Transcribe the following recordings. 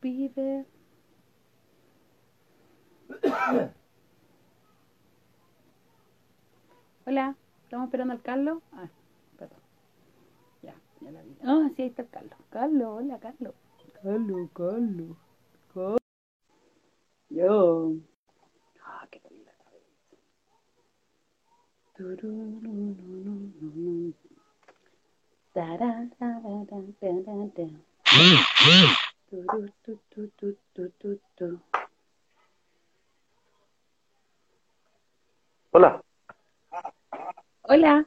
pide. Hola, estamos esperando al Carlos. Ah, perdón. Ya, ya la vi. Ah, sí, ahí está el Carlos. Carlos, hola, Carlos. Carlos, Carlos. Carlos. Yo. Ah, qué linda cabeza. Hola, Hola,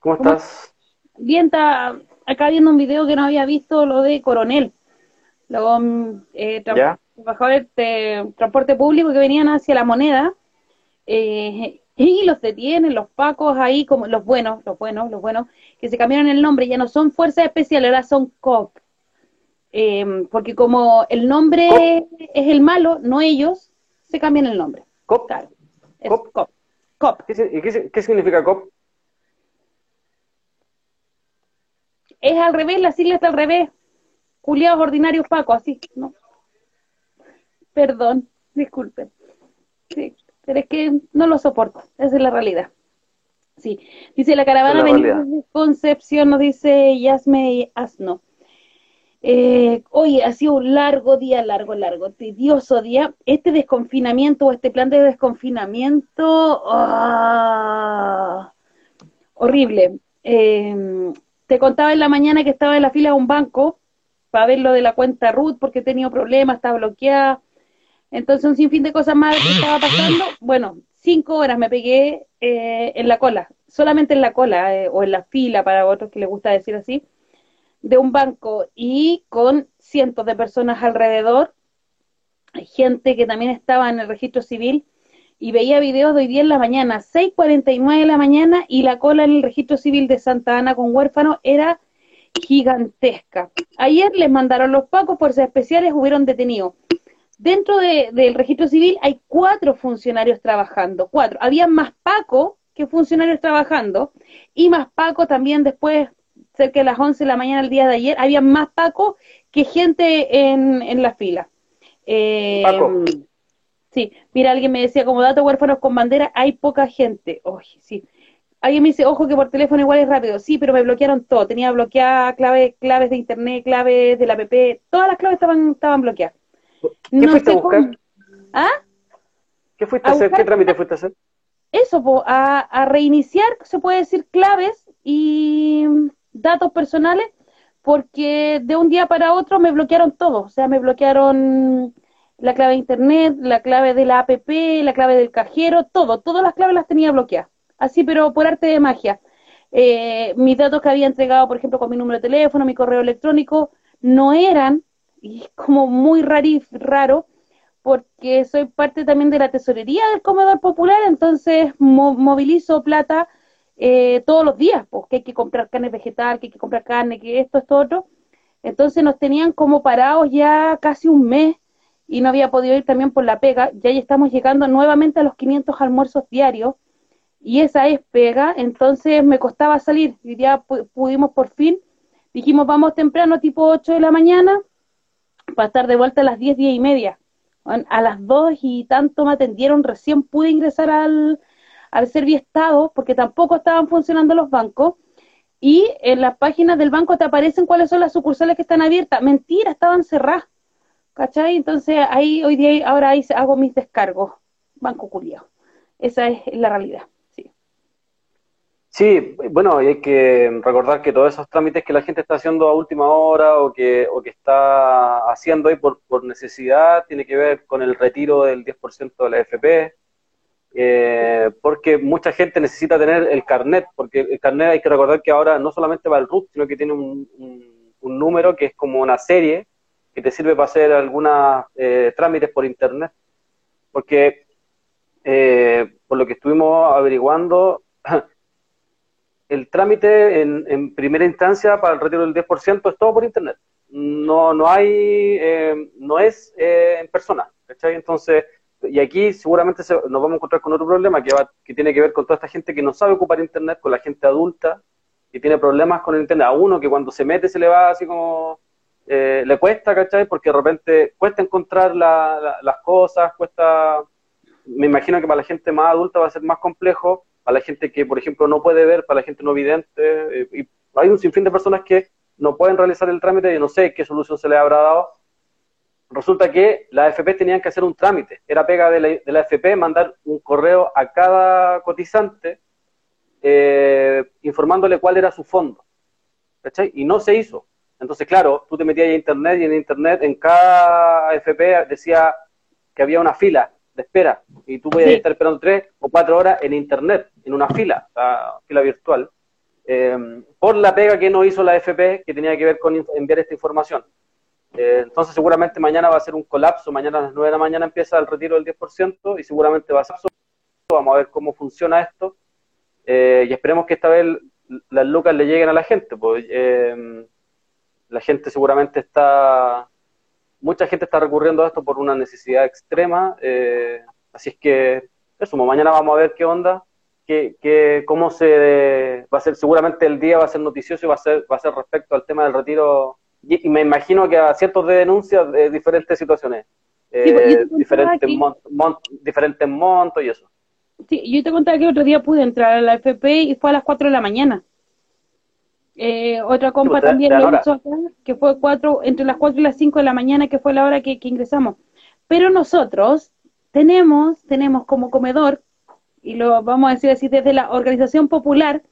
¿cómo ¿cómo estás? Bien, está acá viendo un video que no había visto, lo de Coronel, los eh, tra- trabajadores de transporte público que venían hacia la moneda. Eh, y los detienen, los pacos ahí, como los buenos, los buenos, los buenos, que se cambiaron el nombre, ya no son fuerzas especiales, ahora son COP, Eh, porque como el ¿Cop? nombre es el malo, no ellos, se cambian el nombre, ¿Cop? claro, ¿Cop? COP, COP. ¿Qué, si- y qué, si- qué significa COP? Es al revés, la sigla está al revés, culiados ordinarios pacos, así, ¿no? Perdón, disculpen. Sí, pero es que no lo soporto, esa es la realidad. Sí, dice la caravana la desde Concepción, nos dice Yasme Asno. Eh, oye, ha sido un largo día, largo, largo, tedioso día. Este desconfinamiento o este plan de desconfinamiento, ¡ah! horrible. Eh, te contaba en la mañana que estaba en la fila de un banco para ver lo de la cuenta Ruth porque he tenido problemas, está bloqueada. Entonces, un sinfín de cosas más que estaba pasando. Bueno, cinco horas me pegué eh, en la cola, solamente en la cola, eh, o en la fila, para otros que les gusta decir así, de un banco y con cientos de personas alrededor, gente que también estaba en el registro civil y veía videos de hoy día en la mañana, 6.49 de la mañana, y la cola en el registro civil de Santa Ana con huérfanos era gigantesca. Ayer les mandaron los pacos, fuerzas especiales, hubieron detenido. Dentro de- del registro civil hay cuatro funcionarios trabajando, cuatro. Había más Paco que funcionarios trabajando y más Paco también después, cerca de las 11 de la mañana el día de ayer, había más Paco que gente en, en la fila. Eh, Paco. sí, mira, alguien me decía, como dato huérfanos con bandera, hay poca gente. Oye, sí. Alguien me dice, ojo que por teléfono igual es rápido. Sí, pero me bloquearon todo. Tenía bloqueadas claves, claves de internet, claves de la app. Todas las claves estaban, estaban bloqueadas. ¿Qué No fuiste a buscar? cómo. ¿Ah? ¿Qué fuiste a A hacer? ¿Qué trámite fuiste a hacer? eso, po, a, a reiniciar, se puede decir, claves y mm, datos personales, porque de un día para otro me bloquearon todo. O sea, me bloquearon la clave de internet, la clave de la app, la clave del cajero, todo. Todas las claves las tenía bloqueadas. Así, pero por arte de magia. Eh, mis datos que había entregado, por ejemplo, con mi número de teléfono, mi correo electrónico, no eran, y es como muy rari- raro, porque soy parte también de la tesorería del comedor popular, entonces mo- movilizo plata eh, todos los días, porque hay que comprar carne vegetal, que hay que comprar carne, que esto, esto, otro. Entonces nos tenían como parados ya casi un mes y no había podido ir también por la pega. Ya ya estamos llegando nuevamente a los 500 almuerzos diarios y esa es pega, entonces me costaba salir y ya pu- pudimos por fin. Dijimos, vamos temprano, tipo 8 de la mañana, para estar de vuelta a las 10, 10 y media. A las 2 y tanto me atendieron, recién pude ingresar al, al Serviestado, porque tampoco estaban funcionando los bancos, y en las páginas del banco te aparecen cuáles son las sucursales que están abiertas. Mentira, estaban cerradas, ¿cachai? Entonces ahí hoy día, ahora ahí hago mis descargos, banco culiao. Esa es la realidad, sí. Bueno, hay que recordar que todos esos trámites que la gente está haciendo a última hora o que, o que está haciendo ahí por, necesidad tiene que ver con el retiro del 10% de la AFP, eh, porque mucha gente necesita tener el carnet, porque el carnet hay que recordar que ahora no solamente va el RUT, sino que tiene un, un- un número que es como una serie que te sirve para hacer algunos trámites por internet, porque eh, por lo que estuvimos averiguando, el trámite en, en primera instancia para el retiro del 10% es todo por internet. No, no hay, eh, no es eh, en persona, ¿cachai? Entonces, y aquí seguramente se- nos vamos a encontrar con otro problema que, va, que tiene que ver con toda esta gente que no sabe ocupar internet, con la gente adulta que tiene problemas con el internet. A uno que cuando se mete se le va así como eh, le cuesta, ¿cachai? Porque de repente cuesta encontrar las cosas, cuesta, me imagino que para la gente más adulta va a ser más complejo, para la gente que, por ejemplo, no puede ver, para la gente no vidente, eh, y hay un sinfín de personas que no pueden realizar el trámite y no sé qué solución se le habrá dado. Resulta que las AFP tenían que hacer un trámite, era pega de la, de la AFP mandar un correo a cada cotizante eh, informándole cuál era su fondo, ¿cachai? Y no se hizo. Entonces, claro, tú te metías a internet y en internet en cada AFP decía que había una fila de espera y tú podías estar esperando tres o cuatro horas en internet, en una fila, la fila virtual, eh, por la pega que no hizo la AFP que tenía que ver con enviar esta información. Eh, entonces, seguramente mañana va a ser un colapso, mañana a las 9 de la mañana empieza el retiro del 10% y seguramente va a ser. Vamos a ver cómo funciona esto eh, y esperemos que esta vez las lucas le lleguen a la gente. Pues, la gente seguramente está, mucha gente está recurriendo a esto por una necesidad extrema, eh, así es que eso, pues, mañana vamos a ver qué onda, qué, qué, cómo se va a ser, seguramente el día va a ser noticioso y va a ser, va a ser respecto al tema del retiro, y, me imagino que a ciertos de denuncias de diferentes situaciones, eh, pues, diferentes, diferentes montos y eso. Sí, yo te contaba que otro día pude entrar a la FP y fue a las 4 de la mañana. Eh, otra compa también lo hizo acá, que fue cuatro, entre las 4 y las 5 de la mañana, que fue la hora que, ingresamos. Pero nosotros tenemos, tenemos como comedor, y lo vamos a decir así, desde la organización popular,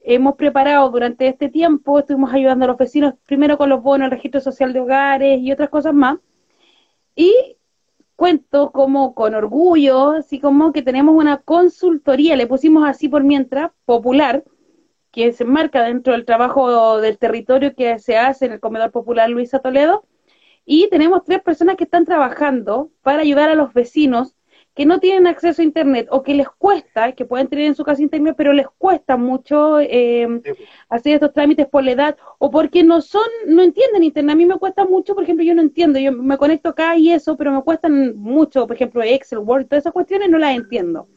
hemos preparado durante este tiempo, estuvimos ayudando a los vecinos, primero con los bonos, el registro social de hogares y otras cosas más. Y cuento como con orgullo, así como que tenemos una consultoría, le pusimos así por mientras, popular, que se enmarca dentro del trabajo del territorio que se hace en el Comedor Popular Luisa Toledo. Y tenemos tres personas que están trabajando para ayudar a los vecinos que no tienen acceso a Internet o que les cuesta, que pueden tener en su casa Internet, pero les cuesta mucho eh, hacer estos trámites por la edad o porque no son, no entienden Internet. A mí me cuesta mucho, por ejemplo, yo no entiendo, yo me conecto acá y eso, pero me cuestan mucho, por ejemplo, Excel, Word, todas esas cuestiones no las entiendo.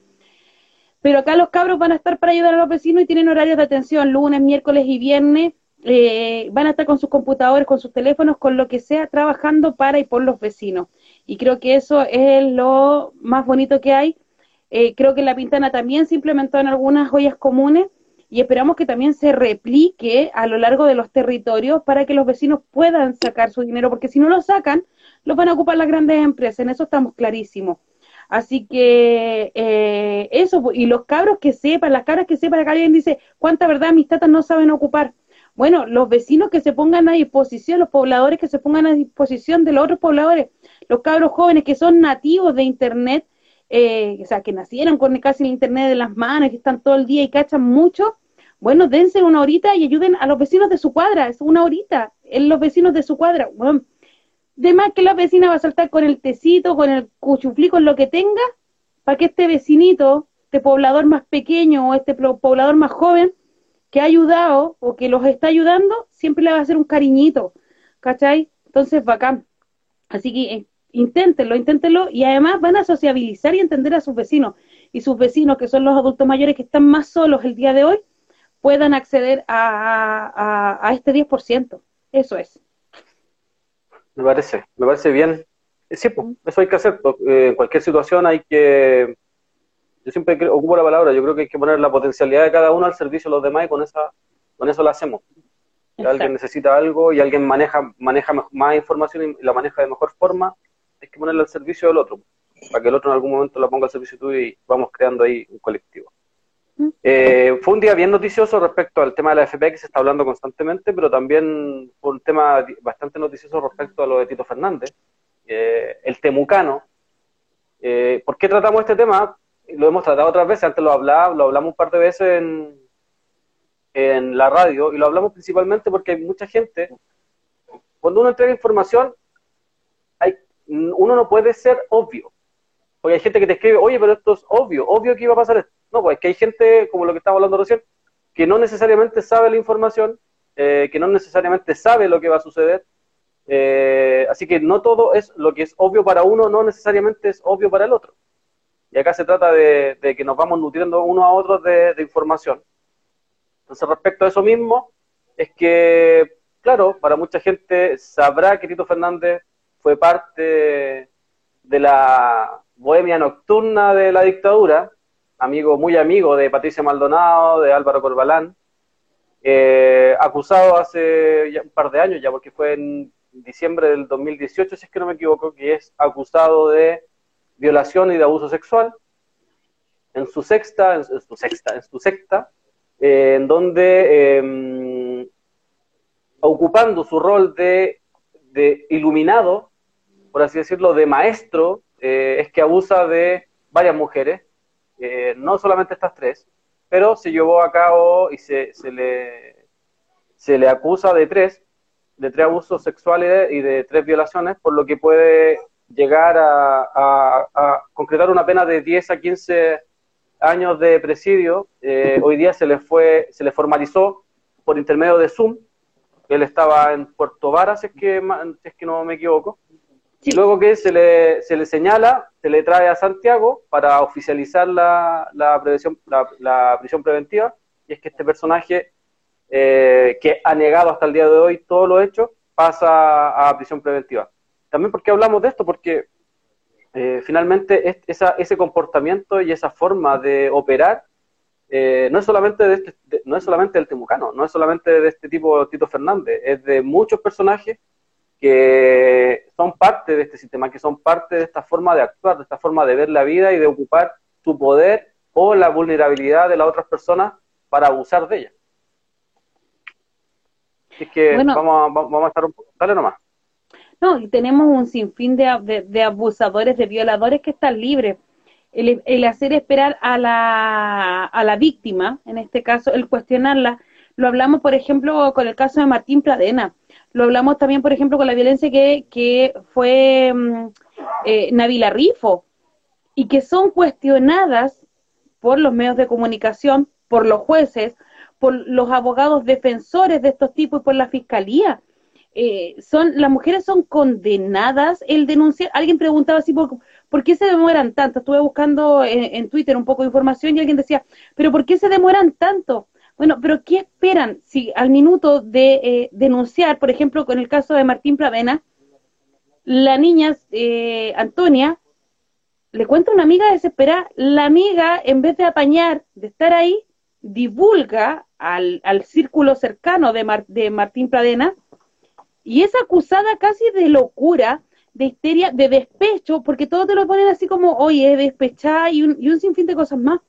Pero acá los cabros van a estar para ayudar a los vecinos y tienen horarios de atención lunes, miércoles y viernes. Eh, van a estar con sus computadores, con sus teléfonos, con lo que sea, trabajando para y por los vecinos. Y creo que eso es lo más bonito que hay. Eh, creo que la Pintana también se implementó en algunas joyas comunes y esperamos que también se replique a lo largo de los territorios para que los vecinos puedan sacar su dinero, porque si no lo sacan, lo van a ocupar las grandes empresas, en eso estamos clarísimos. Así que eh, eso, y los cabros que sepan, las cabras que sepan, acá alguien dice, ¿cuánta verdad mis tatas no saben ocupar? Bueno, los vecinos que se pongan a disposición, los pobladores que se pongan a disposición de los otros pobladores, los cabros jóvenes que son nativos de Internet, eh, o sea, que nacieron con casi el Internet de las manos, que están todo el día y cachan mucho, bueno, dense una horita y ayuden a los vecinos de su cuadra, es una horita, en los vecinos de su cuadra. Bueno, de más que la vecina va a saltar con el tecito, con el cuchuflí, con lo que tenga, para que este vecinito, este poblador más pequeño o este poblador más joven, que ha ayudado o que los está ayudando, siempre le va a hacer un cariñito, ¿cachai? Entonces, bacán. Así que eh, inténtenlo, inténtenlo y además van a sociabilizar y entender a sus vecinos. Y sus vecinos, que son los adultos mayores que están más solos el día de hoy, puedan acceder a, a, a este 10%. Eso es. Me parece, me parece bien. Eh, sí, pues, eso hay que hacer. Eh, en cualquier situación hay que. Yo siempre ocupo la palabra, yo creo que hay que poner la potencialidad de cada uno al servicio de los demás y con, esa, con eso lo hacemos. Si alguien necesita algo y alguien maneja, maneja más información y la maneja de mejor forma, hay que ponerla al servicio del otro, para que el otro en algún momento la ponga al servicio tuyo y vamos creando ahí un colectivo. Eh, fue un día bien noticioso respecto al tema de la FP que se está hablando constantemente, pero también fue un tema bastante noticioso respecto a lo de Tito Fernández, eh, el temucano. Eh, ¿Por qué tratamos este tema? Lo hemos tratado otras veces, antes lo hablaba, lo hablamos un par de veces en, en la radio, y lo hablamos principalmente porque hay mucha gente, cuando uno entrega información, hay, uno no puede ser obvio. Porque hay gente que te escribe, oye, pero esto es obvio, obvio que iba a pasar esto no, pues es que hay gente, como lo que estaba hablando recién, que no necesariamente sabe la información, eh, que no necesariamente sabe lo que va a suceder. Eh, así que no todo es lo que es obvio para uno, no necesariamente es obvio para el otro. Y acá se trata de, que nos vamos nutriendo uno a otro de, información. Entonces, respecto a eso mismo, es que claro, para mucha gente sabrá que Tito Fernández fue parte de la bohemia nocturna de la dictadura, amigo, muy amigo de Patricia Maldonado, de Álvaro Corbalán, eh, acusado hace un par de años ya, porque fue en diciembre del 2018, si es que no me equivoco, que es acusado de violación y de abuso sexual en su sexta, en su sexta, en su secta, eh, en donde em, ocupando su rol de, iluminado, por así decirlo, de maestro, eh, es que abusa de varias mujeres, no solamente estas tres, pero se llevó a cabo y se, se, le, se le acusa de tres, de tres abusos sexuales y de tres violaciones, por lo que puede llegar a, concretar una pena de 10 a 15 años de presidio. Eh, hoy día se le fue, se le formalizó por intermedio de Zoom. Él estaba en Puerto Vara, si es que, es que no me equivoco. Y luego que se le, se le señala, se le trae a Santiago para oficializar la, la, prevención, la, prisión preventiva, y es que este personaje, eh, que ha negado hasta el día de hoy todo lo hecho, pasa a prisión preventiva. También porque hablamos de esto, porque eh, finalmente esa, ese comportamiento y esa forma de operar eh, no es solamente de este, no es solamente del temucano, no es solamente de este tipo Tito Fernández, es de muchos personajes que son parte de este sistema, que son parte de esta forma de actuar, de esta forma de ver la vida y de ocupar su poder o la vulnerabilidad de las otras personas para abusar de ella. Así que vamos, a, vamos a estar un poco... Dale nomás. No, y tenemos un sinfín de, de, abusadores, de violadores que están libres. El, el, hacer esperar a la, a la víctima, en este caso, el cuestionarla, lo hablamos, por ejemplo, con el caso de Martín Pradena. Lo hablamos también, por ejemplo, con la violencia que, que fue mm, eh, Navila Rifo y que son cuestionadas por los medios de comunicación, por los jueces, por los abogados defensores de estos tipos y por la fiscalía. Eh, son las mujeres son condenadas el denunciar alguien preguntaba así por, ¿por qué se demoran tanto? Estuve buscando en, en, Twitter un poco de información y alguien decía, pero ¿por qué se demoran tanto? Bueno, pero ¿qué esperan si al minuto de eh, denunciar, por ejemplo, con el caso de Martín Plavena, la niña eh, Antonia le cuenta a una amiga desesperada, la amiga, en vez de apañar, de estar ahí, divulga al, al círculo cercano de, de Martín Pradena y es acusada casi de locura, de histeria, de despecho, porque todos te lo ponen así como, oye, despechada y un, y un sinfín de cosas más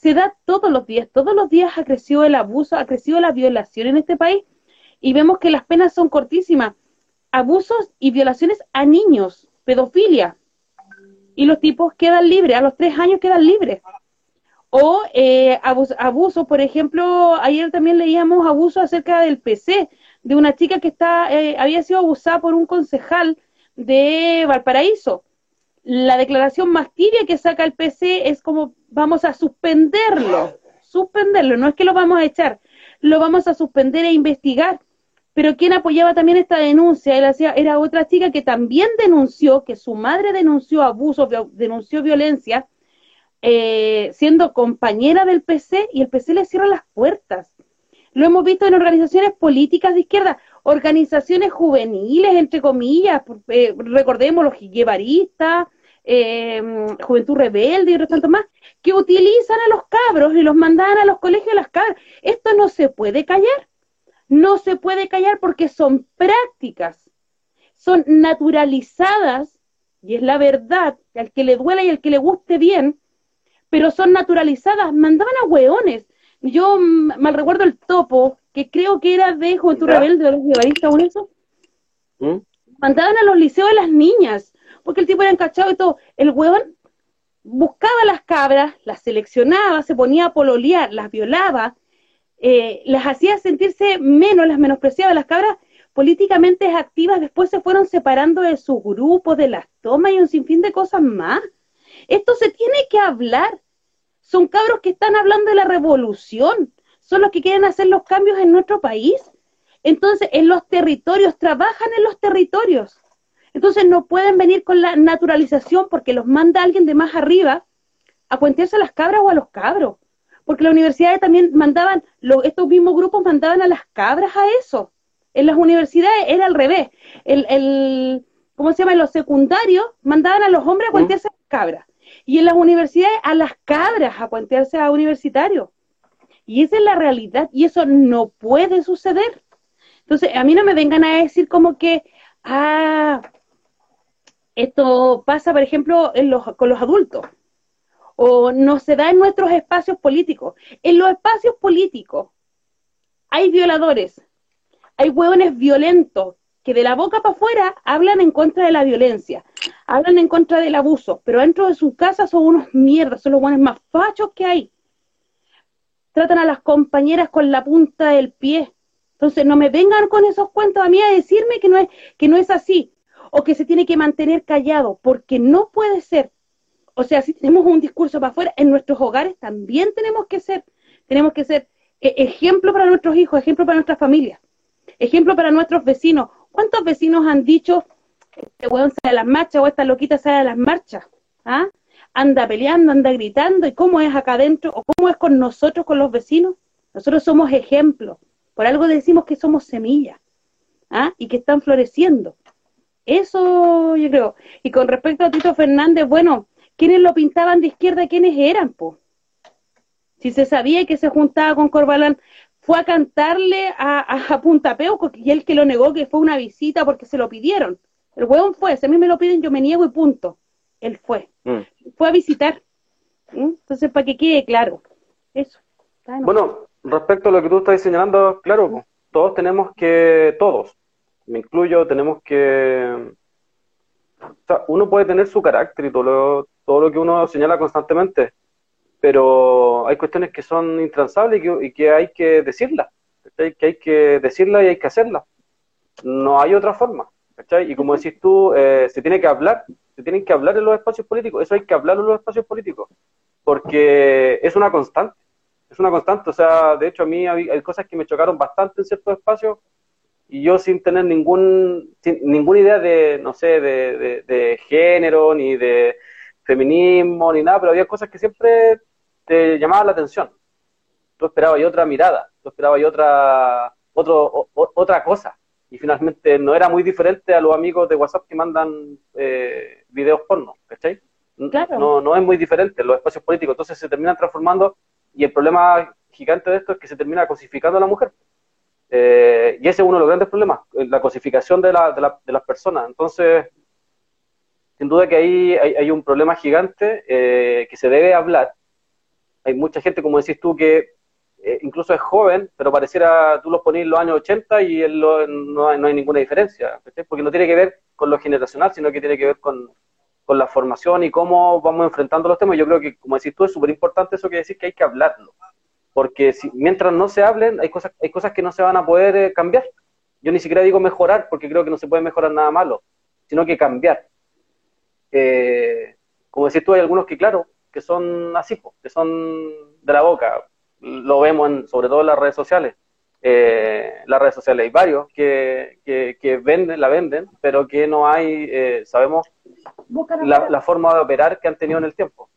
se da todos los días, todos los días ha crecido el abuso, ha crecido la violación en este país y vemos que las penas son cortísimas. Abusos y violaciones a niños, pedofilia, y los tipos quedan libres, a los tres años quedan libres. O eh, abuso, por ejemplo, ayer también leíamos abuso acerca del PC, de una chica que está, eh, había sido abusada por un concejal de Valparaíso. La declaración más tibia que saca el PC es como vamos a suspenderlo, suspenderlo, no es que lo vamos a echar, lo vamos a suspender e investigar. Pero quien apoyaba también esta denuncia él hacía, era otra chica que también denunció, que su madre denunció abuso, denunció violencia, eh, siendo compañera del PC y el PC le cierra las puertas. Lo hemos visto en organizaciones políticas de izquierda, organizaciones juveniles, entre comillas, eh, recordemos los guevaristas, eh, Juventud Rebelde y otros tantos más, que utilizan a los cabros y los mandan a los colegios de las cabras. Esto no se puede callar, no se puede callar porque son prácticas, son naturalizadas, y es la verdad, al que le duela y al que le guste bien, pero son naturalizadas, mandaban a hueones. Yo mal recuerdo el topo, que creo que era de Juventud Rebelde, de los guevaristas o eso. ¿Mm? Mandaban a los liceos de las niñas, porque el tipo era encachado y todo. El huevón buscaba las cabras, las seleccionaba, se ponía a pololear, las violaba, eh, las hacía sentirse menos, las menospreciaba. Las cabras políticamente activas después se fueron separando de sus grupos, de las tomas y un sinfín de cosas más. Esto se tiene que hablar. Son cabros que están hablando de la revolución, son los que quieren hacer los cambios en nuestro país. Entonces, en los territorios, trabajan en los territorios. Entonces no pueden venir con la naturalización porque los manda alguien de más arriba a cuentearse a las cabras o a los cabros. Porque las universidades también mandaban, estos mismos grupos mandaban a las cabras a eso, En las universidades era al revés. El, el, ¿Cómo se llama? En los secundarios mandaban a los hombres a cuentearse a las cabras. Y en las universidades a las cabras a cuentearse a universitarios. Y esa es la realidad. Y eso no puede suceder. Entonces, a mí no me vengan a decir como que, ah, esto pasa, por ejemplo, en los, con los adultos o no se da en nuestros espacios políticos. En los espacios políticos hay violadores, hay hueones violentos que de la boca para afuera hablan en contra de la violencia, hablan en contra del abuso, pero dentro de su casa son unos mierdas, son los hueones más fachos que hay. Tratan a las compañeras con la punta del pie. Entonces no me vengan con esos cuentos a mí a decirme que no es, que no es así, o que se tiene que mantener callado, porque no puede ser. O sea, si tenemos un discurso para afuera, en nuestros hogares también tenemos que ser, tenemos que ser eh, ejemplo para nuestros hijos, ejemplo para nuestras familias, ejemplo para nuestros vecinos. ¿Cuántos vecinos han dicho, este weón sale a las marchas o esta loquita sale a las marchas? ¿Ah? Anda peleando, anda gritando, ¿y cómo es acá adentro? ¿O cómo es con nosotros, con los vecinos? Nosotros somos ejemplos. Por algo decimos que somos semillas, ¿ah? Y que están floreciendo. Eso yo creo. Y con respecto a Tito Fernández, bueno, ¿quiénes lo pintaban de izquierda? ¿Quiénes eran, po? Si se sabía que se juntaba con Corbalán, fue a cantarle a, a, Punta Peuco, y él que lo negó que fue una visita porque se lo pidieron. El hueón fue, si a mí me lo piden, yo me niego y punto. Él fue. Mm. Fue a visitar. ¿Mm? Entonces, para que quede claro. Eso. Bueno, respecto a lo que tú estás señalando, claro, todos tenemos que, todos, me incluyo, tenemos que... O sea, uno puede tener su carácter y todo lo, todo lo que uno señala constantemente, pero hay cuestiones que son intransables y que, hay que decirlas, que hay que decirlas y hay que hacerlas. No hay otra forma. Y como decís tú, eh, se tiene que hablar, se tienen que hablar en los espacios políticos, eso hay que hablar en los espacios políticos, porque es una constante, es una constante, o sea, de hecho a mí hay, cosas que me chocaron bastante en ciertos espacios y yo sin tener ningún, ninguna idea de, no sé, de género, ni de feminismo, ni nada, pero había cosas que siempre te llamaba la atención. Tú esperabas y otra mirada, tú esperabas y otra, otro, otra cosa. Y finalmente no era muy diferente a los amigos de WhatsApp que mandan eh, videos porno, ¿cachai? No, no es muy diferente los espacios políticos. Entonces se terminan transformando y el problema gigante de esto es que se termina cosificando a la mujer. Eh, y ese es uno de los grandes problemas, la cosificación de, la, de, la, de las personas. Entonces, sin duda que ahí hay, un problema gigante eh, que se debe hablar hay mucha gente, como decís tú, que eh, incluso es joven, pero pareciera, tú los pones en los años 80 y él no, hay, no, hay, ninguna diferencia, porque no tiene que ver con lo generacional, sino que tiene que ver con, la formación y cómo vamos enfrentando los temas. Yo creo que, como decís tú, es súper importante eso que decís que hay que hablarlo, porque si, mientras no se hablen, hay cosas, hay cosas que no se van a poder eh, cambiar. Yo ni siquiera digo mejorar, porque creo que no se puede mejorar nada malo, sino que cambiar. Eh, como decís tú, hay algunos que, claro, que son así, que son de la boca. Lo vemos en, sobre todo en las redes sociales. Eh, las redes sociales hay varios que, que, venden, la venden, pero que no hay, eh, sabemos, la, forma de operar que han tenido en el tiempo.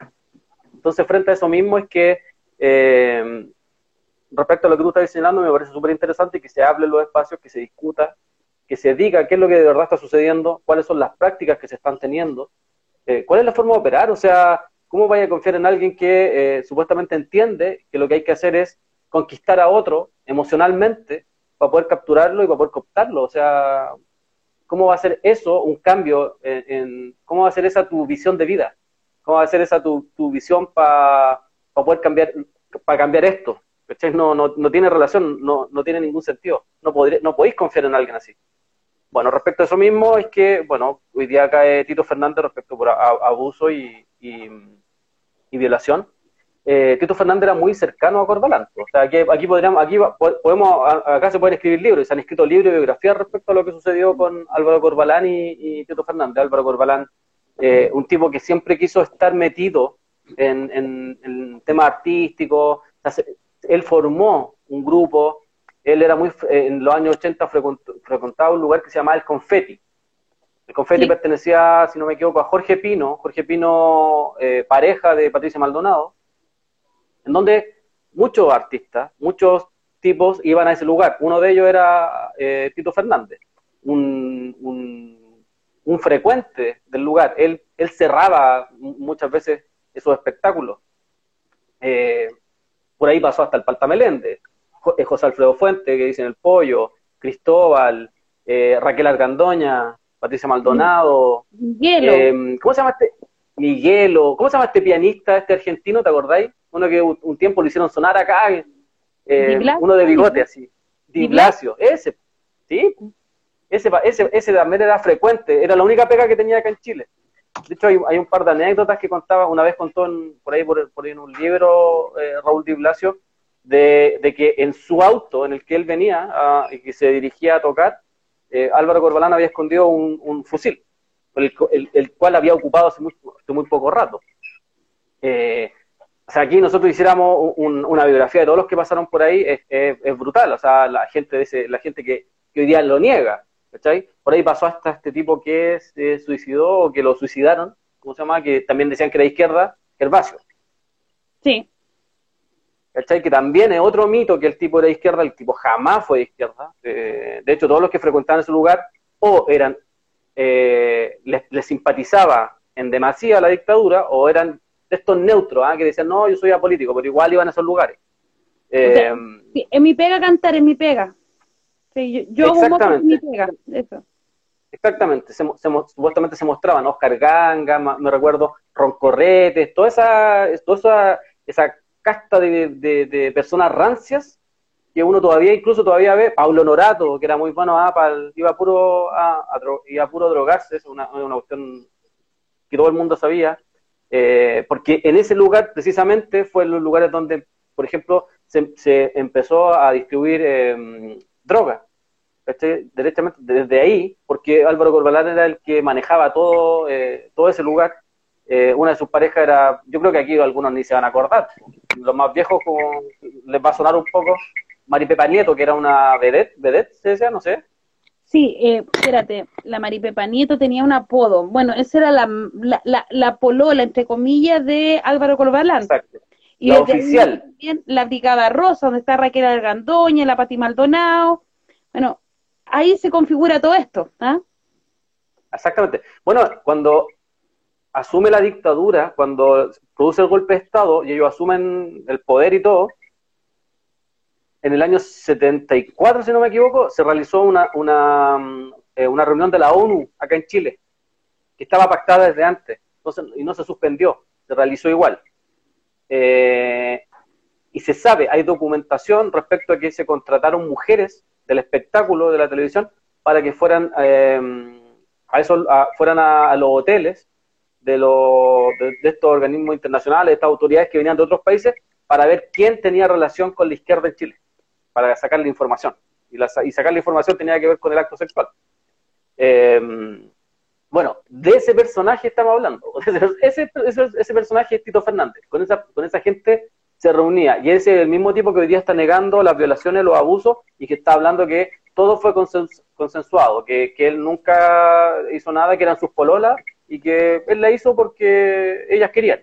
Entonces, frente a eso mismo es que, eh, respecto a lo que tú estás señalando, me parece súper interesante que se hable en los espacios, que se discuta, que se diga qué es lo que de verdad está sucediendo, cuáles son las prácticas que se están teniendo, cuál es la forma de operar, o sea, ¿cómo vaya a confiar en alguien que eh, supuestamente entiende que lo que hay que hacer es conquistar a otro emocionalmente para poder capturarlo y para poder cooptarlo? O sea, ¿cómo va a ser eso un cambio en, cómo va a ser esa tu visión de vida? ¿Cómo va a ser esa tu, visión para poder cambiar, para cambiar esto? No, no, no tiene relación, no, no tiene ningún sentido. No, podría, no podéis confiar en alguien así. Bueno, respecto a eso mismo, es que, bueno, hoy día cae Tito Fernández respecto por abuso y, y violación, eh, Tito Fernández era muy cercano a Corbalán. O sea, aquí, aquí podríamos, aquí podemos, acá se pueden escribir libros, se han escrito libros y biografías respecto a lo que sucedió con Álvaro Corbalán y, Tito Fernández. Álvaro Corbalán, eh, un tipo que siempre quiso estar metido en, en, temas artísticos, él formó un grupo, él era muy, en los años 80 frecuentaba un lugar que se llamaba El Confetti, el Confetti pertenecía, si no me equivoco, a Jorge Pino, Jorge Pino, eh, pareja de Patricia Maldonado, en donde muchos artistas, muchos tipos iban a ese lugar. Uno de ellos era eh, Tito Fernández, un, un, frecuente del lugar. Él, él cerraba muchas veces esos espectáculos. Eh, por ahí pasó hasta el Palta Melende, eh, José Alfredo Fuente, que dicen el pollo, Cristóbal, Raquel Argandoña, Patricia Maldonado. Miguelo. ¿Cómo se llama este? Miguelo. ¿Cómo se llama este pianista, este argentino, te acordáis? Uno que un tiempo lo hicieron sonar acá, eh, uno de bigote así. Di Blasio, ese, ¿sí? Ese, ese, ese también era frecuente, era la única pega que tenía acá en Chile. De hecho, hay, un par de anécdotas que contaba, una vez contó por ahí por, en un libro eh, Raúl Di Blasio, de, que en su auto en el que él venía y que se dirigía a tocar, eh, Álvaro Corbalán había escondido un, fusil, el, cual había ocupado hace muy, muy poco rato. Eh, o sea, aquí nosotros hiciéramos una biografía de todos los que pasaron por ahí, es, brutal. O sea, la gente, ese, la gente que, hoy día lo niega, ¿cachai? Por ahí pasó hasta este tipo que se suicidó o que lo suicidaron, ¿cómo se llama? Que también decían que era izquierda, Gervasio. Sí. ¿Cachai? Que también es otro mito que el tipo era de izquierda, el tipo jamás fue de izquierda. Eh, de hecho, todos los que frecuentaban ese lugar o eran, eh, les, les simpatizaba en demasía la dictadura o eran estos neutros, ¿ah? que decían, no, yo soy apolítico, pero igual iban a esos lugares. Eh, en mi pega cantar, en mi pega. Yo, hago en mi pega, eso. Exactamente, supuestamente se mostraban Oscar Ganga, me recuerdo Roncorretes, toda esa, toda esa, casta de, personas rancias que uno todavía, incluso todavía ve, Paulo Norato, que era muy bueno, ah, iba puro a, iba puro a drogarse, es una, una cuestión que todo el mundo sabía, eh, porque en ese lugar precisamente fue en los lugares donde, por ejemplo, se, empezó a distribuir eh, droga. Directamente desde ahí, porque Álvaro Corbalán era el que manejaba todo, eh, todo ese lugar. Eh, una de sus parejas era, yo creo que aquí algunos ni se van a acordar, los más viejos como, les va a sonar un poco, Maripepa Nieto, que era una vedette, vedette se decía, no sé, Sí, eh, espérate, la Maripepa Nieto tenía un apodo. Bueno, esa era la, la, la, polola, entre comillas, de Álvaro Corbalán. Exacto. Y la oficial. También la Brigada Rosa, donde está Raquel Argandoña, la Pati Maldonado. Bueno, ahí se configura todo esto. ¿ah? Exactamente. Bueno, cuando asume la dictadura, cuando produce el golpe de Estado y ellos asumen el poder y todo, en el año 74, si no me equivoco, se realizó una, una, eh, una reunión de la ONU acá en Chile, que estaba pactada desde antes, y no se suspendió, se realizó igual. Eh, y se sabe, hay documentación respecto a que se contrataron mujeres del espectáculo de la televisión para que fueran eh, a eso, fueran a, los hoteles de, los, de, estos organismos internacionales, de estas autoridades que venían de otros países, para ver quién tenía relación con la izquierda en Chile para sacar la información. Y, la, y sacar la información tenía que ver con el acto sexual. Em, bueno, de ese personaje estamos hablando. Ese, ese, ese, personaje es Tito Fernández. Con esa, con esa gente se reunía. Y ese es el mismo tipo que hoy día está negando las violaciones, los abusos, y que está hablando que todo fue consensuado, que, que él nunca hizo nada, que eran sus pololas, y que él la hizo porque ellas querían.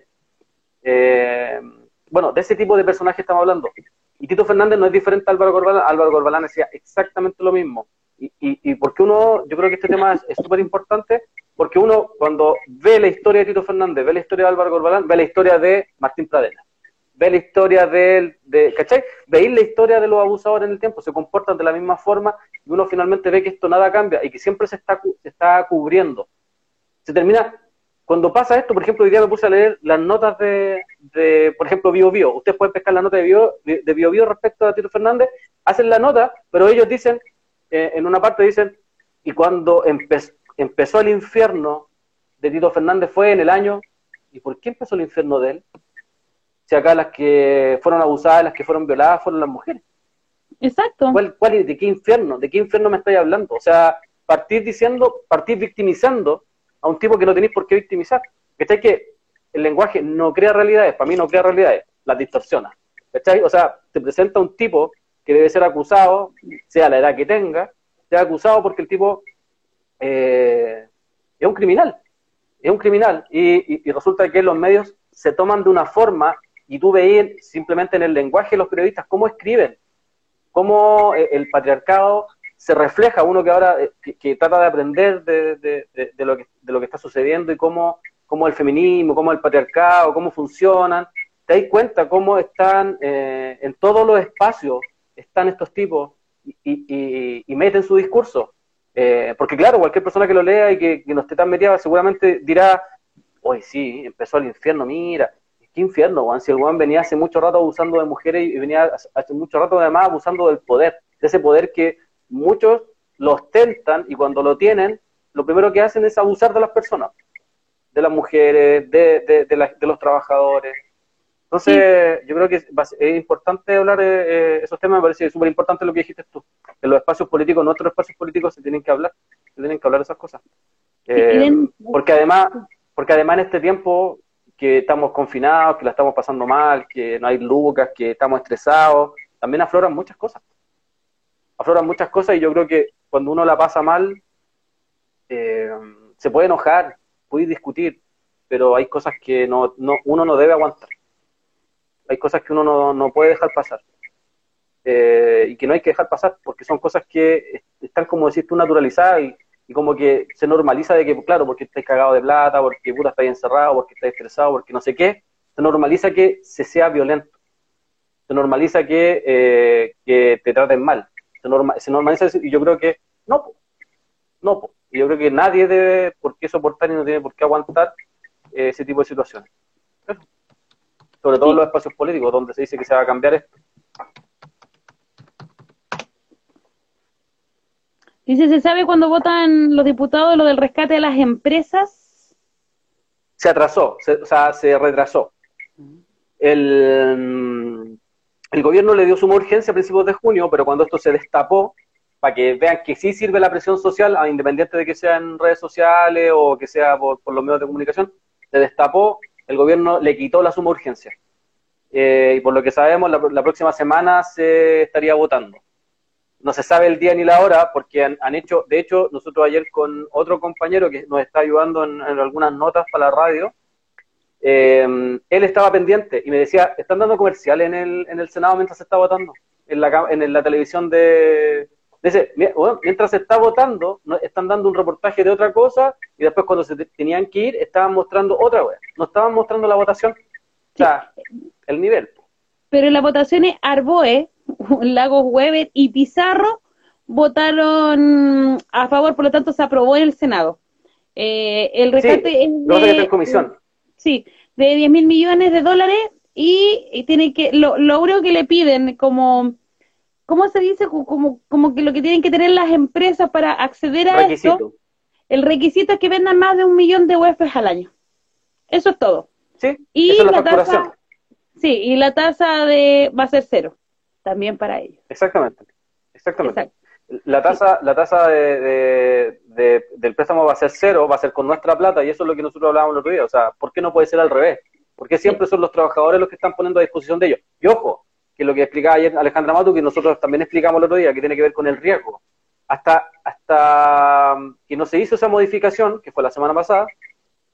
Em, bueno, de ese tipo de personaje estamos hablando. Y Tito Fernández no es diferente a Álvaro Corbalán, Álvaro Corbalán decía exactamente lo mismo. Y, y, porque uno, yo creo que este tema es súper importante, porque uno cuando ve la historia de Tito Fernández, ve la historia de Álvaro Corbalán, ve la historia de Martín Pradena, ve la historia de, de ¿cachai? Veis la historia de los abusadores en el tiempo, se comportan de la misma forma y uno finalmente ve que esto nada cambia y que siempre se está, se está cubriendo. Se termina cuando pasa esto, por ejemplo, hoy día me puse a leer las notas de, por ejemplo, Bio Bio. Ustedes pueden pescar la nota de Bio, de, Bio, Bio respecto a Tito Fernández, hacen la nota, pero ellos dicen, eh, en una parte dicen, y cuando empezó el infierno de Tito Fernández fue en el año, ¿y por qué empezó el infierno de él? Si acá las que fueron abusadas, las que fueron violadas fueron las mujeres. Exacto. ¿Cuál, cuál, ¿De qué infierno? ¿De qué infierno me estoy hablando? O sea, partir diciendo, partir victimizando a un tipo que no tenéis por qué victimizar. ¿Cachai? Que el lenguaje no crea realidades, para mí no crea realidades, las distorsiona. ¿Cachai? O sea, te presenta un tipo debe ser acusado, sea la edad que tenga, sea acusado porque el tipo eh, es un criminal. Es un criminal. Y, resulta que los medios se toman de una forma y tú veías simplemente en el lenguaje de los periodistas cómo escriben. cómo eh, el patriarcado se refleja, uno que ahora que, trata de aprender de, lo que, está sucediendo y cómo, cómo el feminismo, cómo el patriarcado, cómo funcionan, te das cuenta cómo están en todos los espacios, están estos tipos y, y meten su discurso. Eh, porque claro, cualquier persona que lo lea y que, no esté tan metida seguramente dirá, oye, sí, empezó el infierno, mira, qué infierno, Juan, si el Juan venía hace mucho rato abusando de mujeres y venía hace mucho rato además abusando del poder, de ese poder que muchos lo ostentan y cuando lo tienen, lo primero que hacen es abusar de las personas, de las mujeres, de, de los trabajadores. Entonces, yo creo que es, importante hablar de eh, esos temas, me parece súper importante lo que dijiste tú. En los espacios políticos, en otros espacios políticos se tienen que hablar, se tienen que hablar de esas cosas. Eh, porque además, porque además en este tiempo que estamos confinados, que la estamos pasando mal, que no hay lucas, que estamos estresados, también afloran muchas cosas. Afloran muchas cosas y yo creo que cuando uno la pasa mal, eh, se puede enojar, puede discutir, pero hay cosas que no, no, uno no debe aguantar hay cosas que uno no, puede dejar pasar. Eh, y que no hay que dejar pasar, porque son cosas que están, como decís tú, naturalizadas y, como que se normaliza de que, claro, porque estáis cagado de plata, porque puta estáis encerrado, porque estáis estresado, porque no sé qué, se normaliza que se sea violento, se normaliza que, eh, que te traten mal, se, se normaliza y yo creo que no, no, yo creo que nadie debe por qué soportar y no tiene por qué aguantar eh, ese tipo de situaciones sobre todo en los espacios políticos, donde se dice que se va a cambiar esto. Dice, ¿se sabe cuándo votan los diputados lo del rescate de las empresas? Se atrasó, o sea, se retrasó. El, el gobierno le dio suma urgencia a principios de junio, pero cuando esto se destapó, para que vean que sí sirve la presión social, independiente de que sea en redes sociales o que sea por los medios de comunicación, se destapó el gobierno le quitó la suma urgencia. Eh, y por lo que sabemos, la, próxima semana se estaría votando. No se sabe el día ni la hora porque han, hecho, de hecho, nosotros ayer con otro compañero que nos está ayudando en, algunas notas para la radio, eh, él estaba pendiente y me decía, están dando comerciales en el, en el Senado mientras se está votando, en la, en la televisión de, Dice, mientras se está votando, están dando un reportaje de otra cosa y después cuando se tenían que ir, estaban mostrando otra wea. No estaban mostrando la votación. O sea, el nivel. Pero en las votaciones Arboe, Lagos Weber y Pizarro votaron a favor, por lo tanto se aprobó en el Senado. Eh, el rescate es de, comisión. Sí, de 10 mil millones de dólares y, tiene que, lo, lo único que le piden como ¿cómo se dice? Como, como que lo que tienen que tener las empresas para acceder a esto, el requisito es que vendan más de un millón de UFs al año. Eso es todo. Sí, y la, tasa, sí, y la tasa de va a ser cero, también para ellos. Exactamente, exactamente. La tasa, la tasa de, del préstamo va a ser cero, va a ser con nuestra plata, y eso es lo que nosotros hablábamos el otro día. O sea, ¿por qué no puede ser al revés? Porque siempre son los trabajadores los que están poniendo a disposición de ellos. Y ojo, que lo que explicaba ayer Alejandra Matu, que nosotros también explicamos el otro día, que tiene que ver con el riesgo. Hasta, hasta que no se hizo esa modificación, que fue la semana pasada,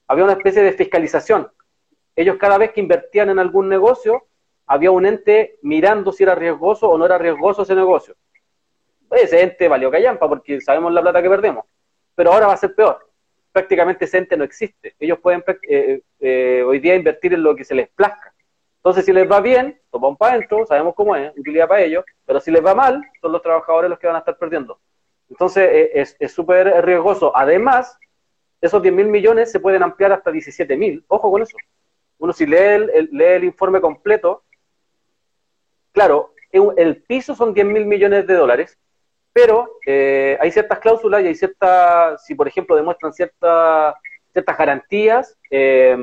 había una especie de fiscalización. Ellos cada vez que invertían en algún negocio, había un ente mirando si era riesgoso o no era riesgoso ese negocio. Ese ente valió callampa porque sabemos la plata que perdemos. Pero ahora va a ser peor. Prácticamente ese ente no existe. Ellos pueden eh, eh, hoy día invertir en lo que se les plazca. Entonces, si les va bien, toman para adentro, sabemos cómo es, utilidad para ellos, pero si les va mal, son los trabajadores los que van a estar perdiendo. Entonces, eh, es súper riesgoso. Además, esos 10 mil millones se pueden ampliar hasta 17 mil. Ojo con eso. Uno, si lee el, lee el informe completo, claro, el piso son 10 mil millones de dólares, pero eh, hay ciertas cláusulas y hay ciertas, si por ejemplo demuestran ciertas ciertas garantías, eh,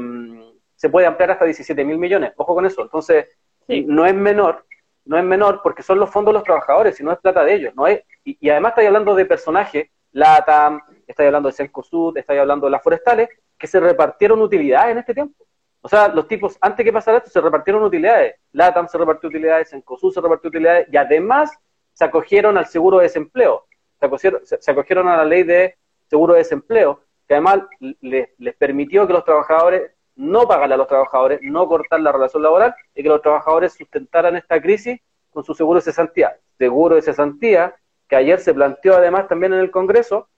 se puede ampliar hasta 17 mil millones. Ojo con eso. Entonces, no es menor, no es menor porque son los fondos de los trabajadores, y no es plata de ellos. no es Y, además estáis hablando de personajes, LATAM, estáis hablando de Cencosud, estáis hablando de las forestales, que se repartieron utilidades en este tiempo. O sea, los tipos, antes que pasara esto, se repartieron utilidades. LATAM se repartió utilidades, Cencosud se repartió utilidades, y además se acogieron al seguro de desempleo. Se acogieron, se, acogieron a la ley de seguro de desempleo, que además les, les permitió que los trabajadores no pagarle a los trabajadores, no cortar la relación laboral y que los trabajadores sustentaran esta crisis con su seguro de cesantía. seguro de cesantía, que ayer se planteó además también en el Congreso,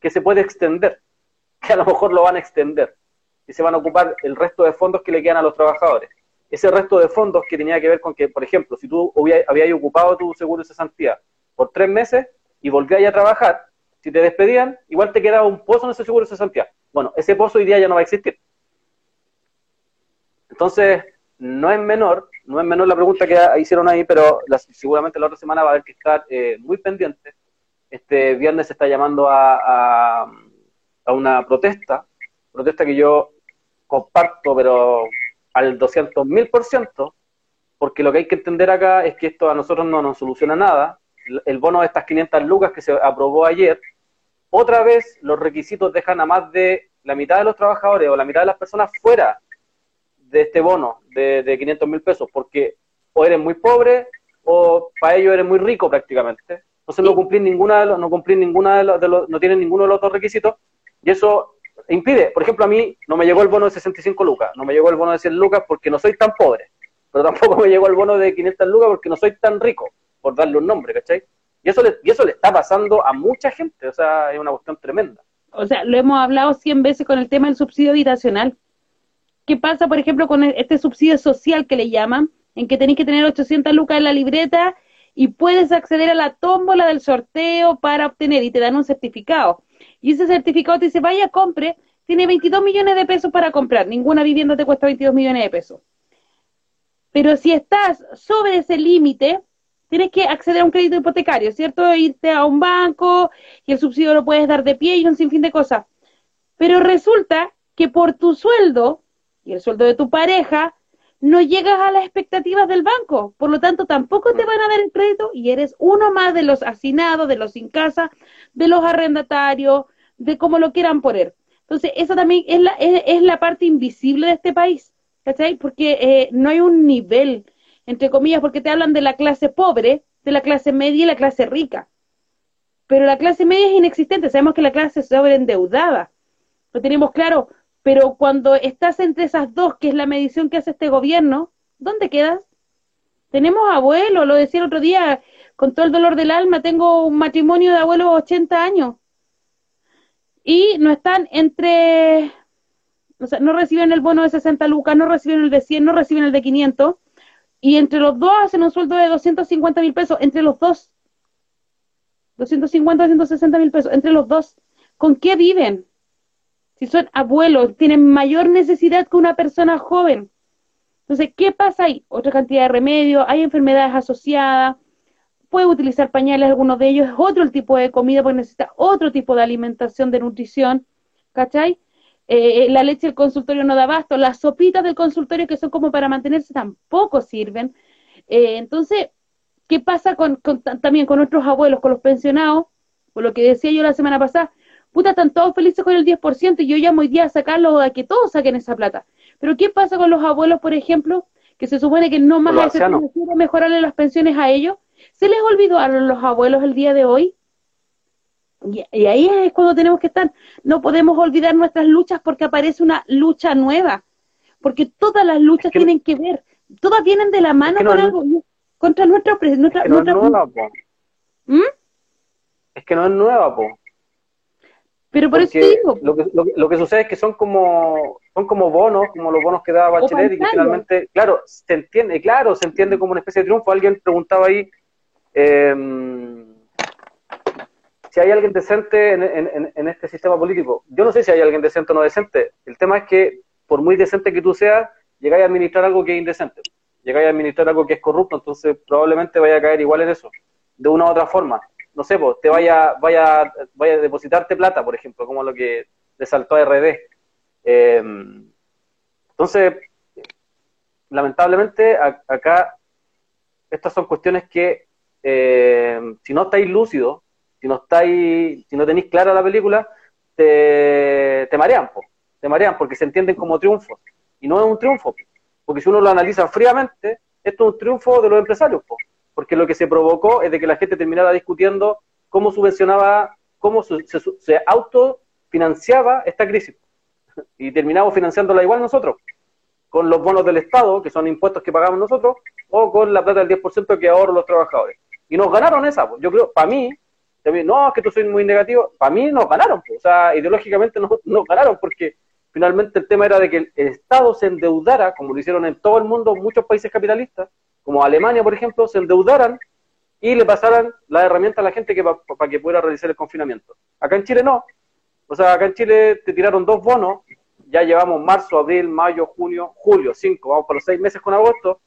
que se puede extender, que a lo mejor lo van a extender, y se van a ocupar el resto de fondos que le quedan a los trabajadores. Ese resto de fondos que tenía que ver con que, por ejemplo, si tú habías ocupado tu seguro de cesantía por tres meses y volvías a trabajar, si te despedían, igual te quedaba un pozo en ese seguro de cesantía. Bueno, ese pozo hoy día ya no va a existir. Entonces, no es menor, no es menor la pregunta que hicieron ahí, pero seguramente la otra semana va a haber que estar eh, muy pendiente. Este viernes se está llamando a, a, una protesta, protesta que yo comparto, pero al 200 mil por ciento, porque lo que hay que entender acá es que esto a nosotros no nos soluciona nada. El bono de estas 500 lucas que se aprobó ayer, otra vez los requisitos dejan a más de la mitad de los trabajadores o la mitad de las personas fuera de este bono de, de 500 mil pesos, porque o eres muy pobre o para ellos eres muy rico prácticamente. Entonces no cumplís ninguna de los, no cumplís ninguna de los, no tienen ninguno de los otros requisitos y eso impide. Por ejemplo, a mí no me llegó el bono de 65 lucas, no me llegó el bono de 100 lucas porque no soy tan pobre, pero tampoco me llegó el bono de 500 lucas porque no soy tan rico, por darle un nombre, ¿cachai? Y eso le, y eso le está pasando a mucha gente, o sea, es una cuestión tremenda. O sea, lo hemos hablado 100 veces con el tema del subsidio habitacional. ¿Qué pasa, por ejemplo, con este subsidio social que le llaman, en que tenéis que tener 800 lucas en la libreta y puedes acceder a la tómbola del sorteo para obtener y te dan un certificado? Y ese certificado te dice, vaya, compre, tiene 22 millones de pesos para comprar, ninguna vivienda te cuesta 22 millones de pesos. Pero si estás sobre ese límite, tienes que acceder a un crédito hipotecario, ¿cierto? Irte a un banco y el subsidio lo puedes dar de pie y un sinfín de cosas. Pero resulta que por tu sueldo y el sueldo de tu pareja, no llegas a las expectativas del banco. Por lo tanto, tampoco te van a dar el crédito y eres uno más de los hacinados, de los sin casa, de los arrendatarios, de cómo lo quieran poner. Entonces, esa también es la, es, la parte invisible de este país, ¿cachai? Porque eh, no hay un nivel, entre comillas, porque te hablan de la clase pobre, de la clase media y la clase rica. Pero la clase media es inexistente, sabemos que la clase sobreendeudada. Lo tenemos claro, pero cuando estás entre esas dos, que es la medición que hace este gobierno, ¿dónde quedas? Tenemos abuelos, lo decía el otro día, con todo el dolor del alma, tengo un matrimonio de abuelos de 80 años. Y no están entre, o sea, no reciben el bono de 60 lucas, no reciben el de 100, no reciben el de 500. Y entre los dos hacen un sueldo de 250 mil pesos, entre los dos. 250, 260 mil pesos, entre los dos. ¿Con qué viven? Si son abuelos, tienen mayor necesidad que una persona joven. Entonces, ¿qué pasa ahí? Otra cantidad de remedios, hay enfermedades asociadas, puede utilizar pañales, algunos de ellos, es otro tipo de comida porque necesita otro tipo de alimentación, de nutrición, ¿cachai? Eh, eh, la leche del consultorio no da abasto, las sopitas del consultorio que son como para mantenerse tampoco sirven. Eh, entonces, ¿qué pasa con, también con nuestros abuelos, con los pensionados? Por lo que decía yo la semana pasada, puta, están todos felices con el 10% y yo llamo hoy día a sacarlo, a que todos saquen esa plata. Pero ¿qué pasa con los abuelos, por ejemplo, que se supone que no más a mejorarle las pensiones a ellos? ¿Se les olvidó a los abuelos el día de hoy? Y, ahí es cuando tenemos que estar. No podemos olvidar nuestras luchas porque aparece una lucha nueva. Porque todas las luchas tienen que ver, todas vienen de la mano con algo, contra nuestra... nuestra, es nuestra... ¿Mm? Es que no es nueva, po. Pero por eso digo. Lo que, lo, que sucede es que son como son como bonos, como los bonos que daba Bachelet y que finalmente, claro, se entiende, claro, se entiende como una especie de triunfo. Alguien preguntaba ahí em, si hay alguien decente en, este sistema político. Yo no sé si hay alguien decente o no decente. El tema es que, por muy decente que tú seas, llegáis a administrar algo que es indecente. Llegáis a administrar algo que es corrupto, entonces probablemente vaya a caer igual en eso, de una u otra forma no sé, te vaya, vaya, vaya a depositarte plata, por ejemplo, como lo que le saltó a RD. Em, entonces, lamentablemente, acá, estas son cuestiones que, em, si no estáis lúcidos, si no estáis, si no tenéis clara la película, te, te marean, te marean porque se entienden como triunfos. Y no es un triunfo, porque si uno lo analiza fríamente, esto es un triunfo de los empresarios, porque lo que se provocó es de que la gente terminara discutiendo cómo subvencionaba, cómo se, se autofinanciaba esta crisis. Y terminamos financiándola igual nosotros, con los bonos del Estado, que son impuestos que pagamos nosotros, o con la plata del 10% que ahorran los trabajadores. Y nos ganaron esa, pues. yo creo, para mí, no, es que tú soy muy negativo, para mí nos ganaron, pues. o sea, ideológicamente nos, nos ganaron porque finalmente el tema era de que el Estado se endeudara, como lo hicieron en todo el mundo, muchos países capitalistas, como Alemania, por ejemplo, se endeudaran y le pasaran la herramienta a la gente que para que pudiera realizar el confinamiento. Acá en Chile no. O sea, acá en Chile te tiraron dos bonos, ya llevamos marzo, abril, mayo, junio, julio, cinco, vamos por los seis meses con agosto,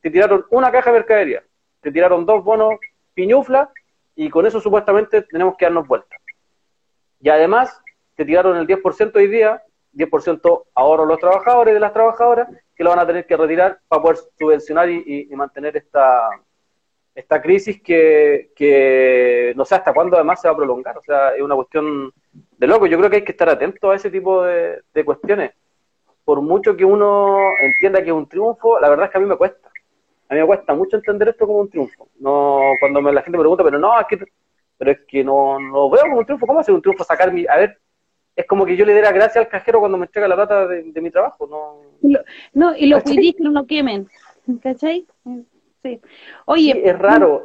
te tiraron una caja de mercadería, te tiraron dos bonos piñufla y con eso supuestamente tenemos que darnos vuelta. Y además te tiraron el 10% hoy día 10% ahorro los trabajadores y de las trabajadoras que lo van a tener que retirar para poder subvencionar y, mantener esta, esta crisis que, no sé hasta cuándo además se va a prolongar. O sea, es una cuestión de loco. Yo creo que hay que estar atento a ese tipo de, cuestiones. Por mucho que uno entienda que es un triunfo, la verdad es que a mí me cuesta. A mí me cuesta mucho entender esto como un triunfo. No, cuando la gente me pregunta, pero no, es que, pero es que no, no veo como un triunfo. ¿Cómo hacer un triunfo sacar mi, a ver, es como que yo le diera gracias al cajero cuando me entrega la plata de, mi trabajo. No, no y los que no quemen. ¿Cachai? Sí. Oye, es raro.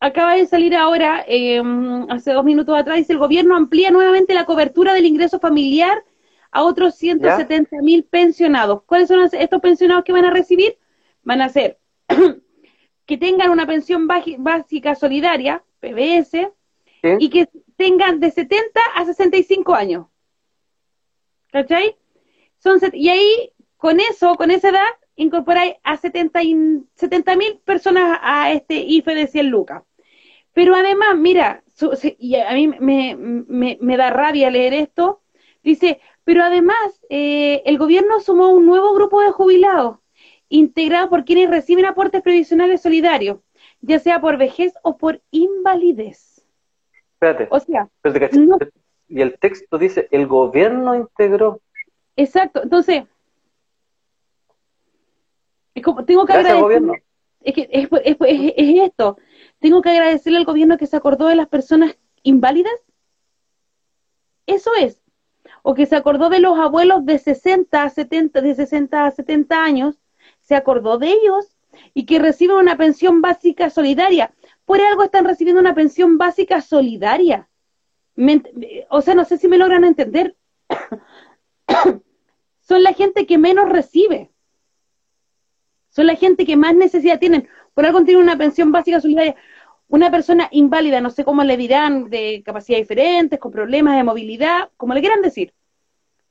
Acaba de salir ahora, eh, hace dos minutos atrás, dice el gobierno amplía nuevamente la cobertura del ingreso familiar a otros 170 mil pensionados. ¿Cuáles son estos pensionados que van a recibir? Van a ser que tengan una pensión básica solidaria, PBS, y que tengan de 70 a 65 años. ¿Cachai? Son y ahí, con eso, con esa edad, incorporáis a 70 mil personas a este IFE de 100 lucas. Pero además, mira, y a mí me, da rabia leer esto, dice, pero además eh, el gobierno sumó un nuevo grupo de jubilados, integrado por quienes reciben aportes previsionales solidarios, ya sea por vejez o por invalidez. Espérate. O sea, y el texto dice, el gobierno integró. Exacto, entonces, es como, tengo que agradecer, es que es, es, es, esto, tengo que agradecerle al gobierno que se acordó de las personas inválidas, eso es, o que se acordó de los abuelos de 60 a 70, de 60 a 70 años, se acordó de ellos y que reciben una pensión básica solidaria. Por algo están recibiendo una pensión básica solidaria o sea, no sé si me logran entender. Son la gente que menos recibe. Son la gente que más necesidad tienen. Por algo tienen una pensión básica solidaria. Una persona inválida, no sé cómo le dirán, de capacidad diferentes, con problemas de movilidad, como le quieran decir.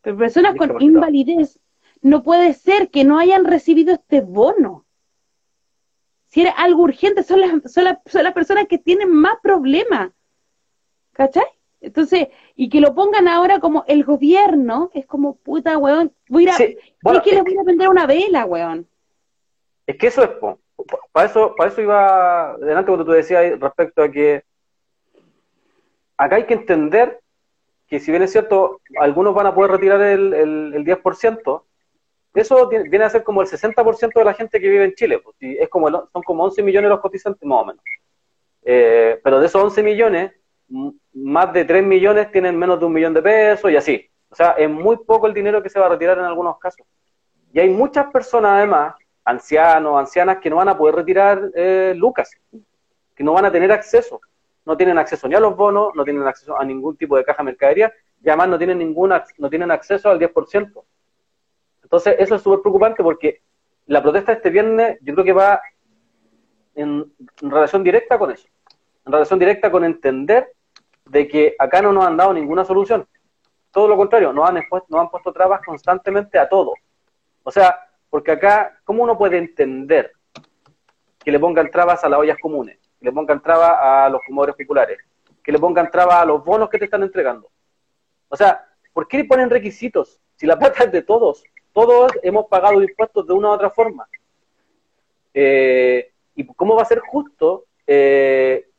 Pero personas con invalidez, no puede ser que no hayan recibido este bono. Si era algo urgente, son las, son las, son las personas que tienen más problemas. ¿Cachai? Entonces, y que lo pongan ahora como el gobierno, es como, puta, weón, voy a ir a, que les voy a vender una vela, weón. Es que eso es, para eso, para eso iba adelante cuando tú decías respecto a que acá hay que entender que si bien es cierto, algunos van a poder retirar el, el, 10%, eso viene a ser como el 60% de la gente que vive en Chile, pues, es como son como 11 millones los cotizantes más o menos. Eh, pero de esos 11 millones, más de 3 millones tienen menos de un millón de pesos y así. O sea, es muy poco el dinero que se va a retirar en algunos casos. Y hay muchas personas además, ancianos, ancianas, que no van a poder retirar eh, lucas, que no van a tener acceso. No tienen acceso ni a los bonos, no tienen acceso a ningún tipo de caja de mercadería, y además no tienen, ninguna, no tienen acceso al 10%. Entonces, eso es súper preocupante porque la protesta este viernes yo creo que va en relación directa con eso, en relación directa con entender de que acá no nos han dado ninguna solución. Todo lo contrario, nos han, nos han puesto trabas constantemente a todo. O sea, porque acá, ¿cómo uno puede entender que le pongan trabas a las ollas comunes, que le pongan trabas a los comedores populares, que le pongan trabas a los bonos que te están entregando? O sea, ¿por qué le ponen requisitos? Si la plata es de todos, todos hemos pagado impuestos de una u otra forma. Eh, ¿Y cómo va a ser justo eh,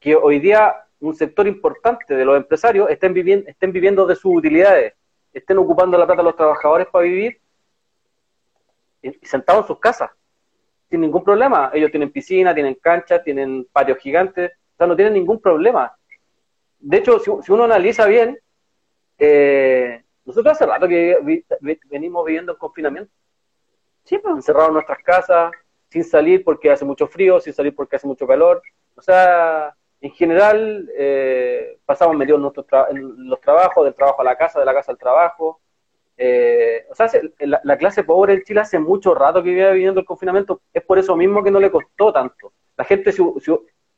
que hoy día un sector importante de los empresarios estén viviendo, estén viviendo de sus utilidades, estén ocupando la plata de los trabajadores para vivir y, sentados en sus casas, sin ningún problema. Ellos tienen piscina, tienen canchas, tienen patios gigantes, o sea, no tienen ningún problema. De hecho, si, uno analiza bien, eh, nosotros hace rato que venimos viviendo en confinamiento. Sí, pues. Encerrados en nuestras casas, sin salir porque hace mucho frío, sin salir porque hace mucho calor, O sea, en general eh, pasamos medio en, en los trabajos, del trabajo a la casa, de la casa al trabajo. Eh, o sea, la, clase pobre en Chile hace mucho rato que vive viviendo el confinamiento, es por eso mismo que no le costó tanto. La gente, si,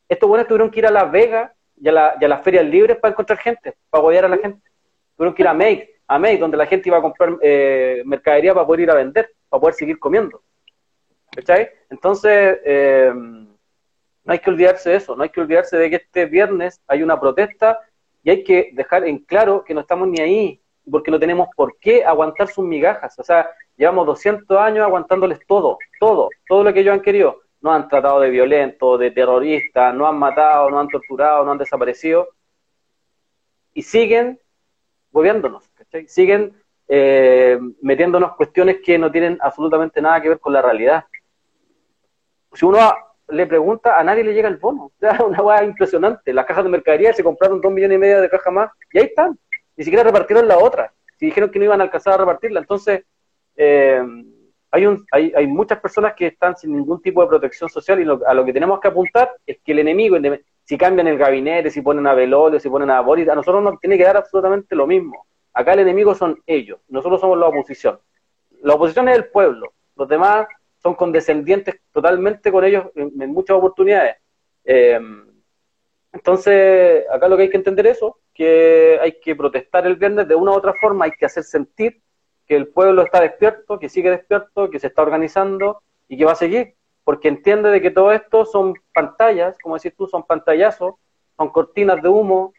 estos buenos tuvieron que ir a Las Vegas y a, la, las ferias libres para encontrar gente, para apoyar a la gente. Tuvieron que ir a Make, a Make, donde la gente iba a comprar eh, mercadería para poder ir a vender, para poder seguir comiendo. ¿Cachai? Entonces, eh, no hay que olvidarse de eso, no hay que olvidarse de que este viernes hay una protesta y hay que dejar en claro que no estamos ni ahí, porque no tenemos por qué aguantar sus migajas. O sea, llevamos 200 años aguantándoles todo, todo, todo lo que ellos han querido. No han tratado de violentos, de terroristas, no han matado, no han torturado, no han desaparecido. Y siguen gobernándonos, siguen eh, metiéndonos cuestiones que no tienen absolutamente nada que ver con la realidad. Si uno le pregunta, a nadie le llega el bono. Una hueá impresionante. Las cajas de mercadería se compraron dos millones y medio de cajas más y ahí están. Ni siquiera repartieron la otra. Si dijeron que no iban a alcanzar a repartirla. Entonces, eh, hay, un, hay, hay, muchas personas que están sin ningún tipo de protección social y a lo que tenemos que apuntar es que el enemigo, si cambian el gabinete, si ponen a Velorio, si ponen a Boris, a nosotros nos tiene que dar absolutamente lo mismo. Acá el enemigo son ellos, nosotros somos la oposición. La oposición es el pueblo, los demás son condescendientes totalmente con ellos en, muchas oportunidades. Eh, entonces, acá lo que hay que entender es eso, que hay que protestar el viernes de una u otra forma, hay que hacer sentir que el pueblo está despierto, que sigue despierto, que se está organizando y que va a seguir, porque entiende de que todo esto son pantallas, como decís tú, son pantallazos, son cortinas de humo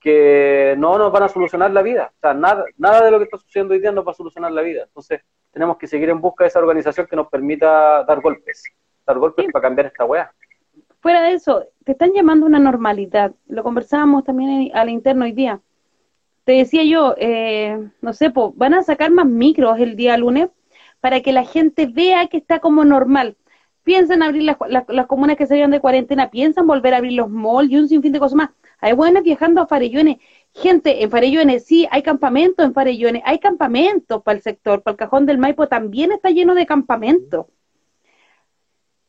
que no nos van a solucionar la vida. O sea, nada, nada de lo que está sucediendo hoy día nos va a solucionar la vida. Entonces, tenemos que seguir en busca de esa organización que nos permita dar golpes, dar golpes para cambiar esta weá. Fuera de eso, te están llamando una normalidad. Lo conversábamos también al interno hoy día te decía yo, eh, no sé, van a sacar más micros el día lunes para que la gente vea que está como normal. Piensan abrir las, las, comunas que salieron de cuarentena, piensan volver a abrir los malls y un sinfín de cosas más. Hay buenas viajando a Farellones. Gente, en Farellones sí, hay campamentos en Farellones, hay campamentos para el sector, para el cajón del Maipo también está lleno de campamentos.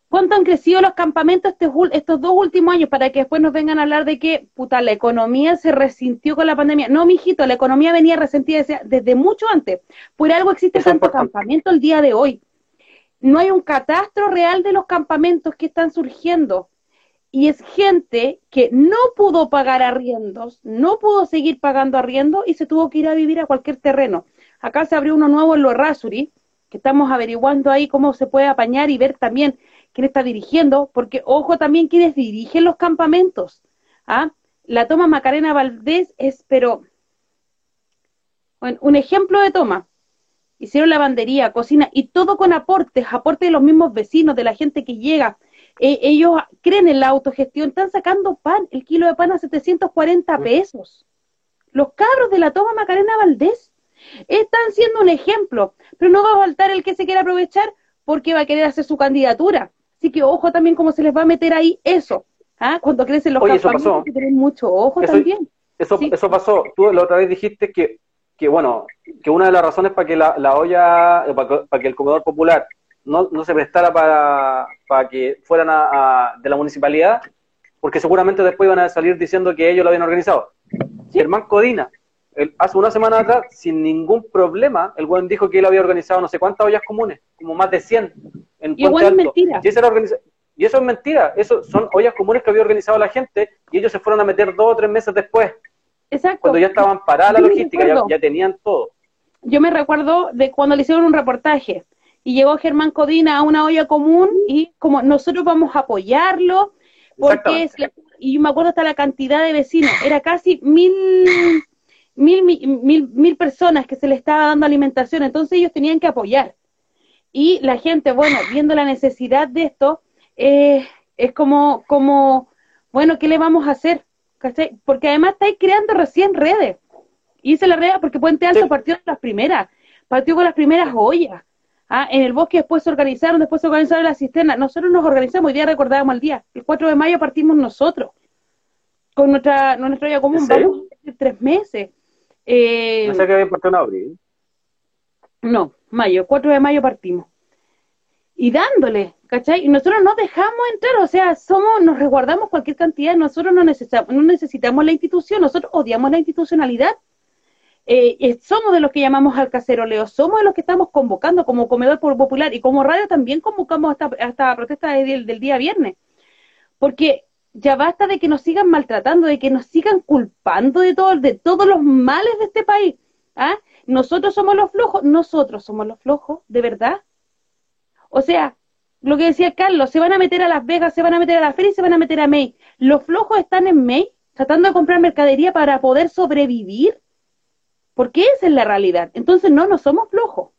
¿Cuánto han crecido los campamentos este estos dos últimos años para que después nos vengan a hablar de que, puta, la economía se resintió con la pandemia? No, mijito, la economía venía resentida desde, mucho antes. Por algo existe tanto campamento el día de hoy. No hay un catastro real de los campamentos que están surgiendo. Y es gente que no pudo pagar arriendos, no pudo seguir pagando arriendo y se tuvo que ir a vivir a cualquier terreno. Acá se abrió uno nuevo en Lo Rasuri, que estamos averiguando ahí cómo se puede apañar y ver también quién está dirigiendo, porque ojo también quienes dirigen los campamentos. ¿ah? La toma Macarena Valdés es, pero, bueno, un ejemplo de toma. Hicieron lavandería, cocina y todo con aportes, aportes de los mismos vecinos, de la gente que llega. E, ellos creen en la autogestión, están sacando pan, el kilo de pan a 740 pesos. Los cabros de la toma Macarena Valdés están siendo un ejemplo, pero no va a faltar el que se quiera aprovechar porque va a querer hacer su candidatura. Así que ojo también cómo se les va a meter ahí eso. ¿ah? Cuando crecen los Oye, que tener mucho ojo también. Eso, eso pasó. Tú la otra vez dijiste que, que bueno, que una de las razones para que la, la olla, eh, para, que el comedor popular no, no se prestara para, para que fueran a, de la municipalidad, porque seguramente después iban a salir diciendo que ellos lo habían organizado. Germán Codina, hace una semana atrás, sin ningún problema, el buen dijo que él había organizado no sé cuántas ollas comunes, como más de 100 en Puente Alto. Mentira. Y, eso es mentira. Eso son ollas comunes que había organizado la gente y ellos se fueron a meter dos o tres meses después. Exacto. Cuando ya estaban paradas la logística, ya, tenían todo. Yo me recuerdo de cuando le hicieron un reportaje y llegó Germán Codina a una olla común y como nosotros vamos a apoyarlo, porque y me acuerdo hasta la cantidad de vecinos, era casi mil, mil, mil, mil personas que se le estaba dando alimentación, entonces ellos tenían que apoyar. Y la gente, bueno, viendo la necesidad de esto, eh, es como, como, bueno, ¿qué le vamos a hacer? Porque además estáis creando recién redes. Y hice la red porque Puente Alto partió de las primeras, partió con las primeras ollas. Ah, en el bosque después se organizaron, después se organizaron las cisternas. Nosotros nos organizamos, hoy día recordábamos el día. El 4 de mayo partimos nosotros con nuestra, nuestra olla común. Vamos a tres meses. Eh, no sé que había partido en abril. No, mayo, 4 de mayo partimos. Y dándole, ¿Cachai? Y nosotros no dejamos entrar, o sea, somos, nos resguardamos cualquier cantidad, nosotros no necesitamos, no necesitamos la institución, nosotros odiamos la institucionalidad. Eh, eh, somos de los que llamamos al caceroleo, somos de los que estamos convocando como comedor popular y como radio también convocamos esta, esta protesta del, del día viernes. Porque ya basta de que nos sigan maltratando, de que nos sigan culpando de, todo, de todos los males de este país. ¿ah? Nosotros somos los flojos, nosotros somos los flojos, de verdad. O sea, lo que decía Carlos, se van a meter a Las Vegas, se van a meter a la feria y se van a meter a May. Los flojos están en May tratando de comprar mercadería para poder sobrevivir. Porque esa es la realidad. Entonces, no, no somos flojos.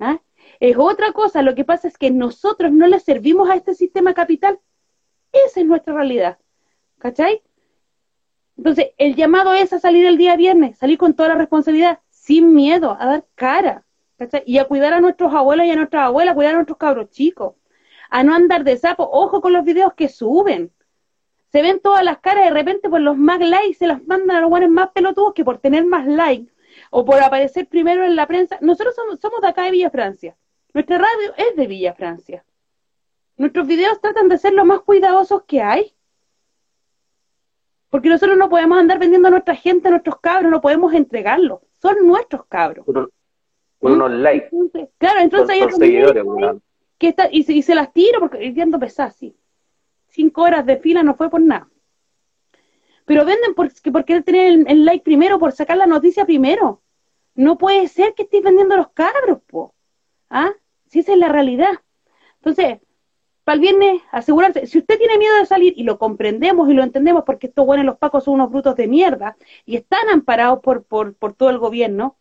¿ah? Es otra cosa. Lo que pasa es que nosotros no le servimos a este sistema capital. Esa es nuestra realidad. ¿Cachai? Entonces, el llamado es a salir el día viernes, salir con toda la responsabilidad, sin miedo, a dar cara. Y a cuidar a nuestros abuelos y a nuestras abuelas, a cuidar a nuestros cabros chicos. A no andar de sapo. Ojo con los videos que suben. Se ven todas las caras de repente por los más likes se las mandan a los buenos más pelotudos que por tener más likes o por aparecer primero en la prensa. Nosotros somos, somos de acá de Villa Francia. Nuestra radio es de Villa Francia. Nuestros videos tratan de ser lo más cuidadosos que hay. Porque nosotros no podemos andar vendiendo a nuestra gente, a nuestros cabros, no podemos entregarlos. Son nuestros cabros unos likes. claro, entonces hay seguidores, que está, y, se, las tiro porque entiendo pesar, sí. Cinco horas de fila no fue por nada. Pero venden porque, porque tener el, like primero, por sacar la noticia primero. No puede ser que estés vendiendo los cabros, po. ¿Ah? Si esa es la realidad. Entonces, para el viernes, asegurarse, si usted tiene miedo de salir, y lo comprendemos y lo entendemos, porque estos buenos los pacos son unos brutos de mierda, y están amparados por, por, por todo el gobierno,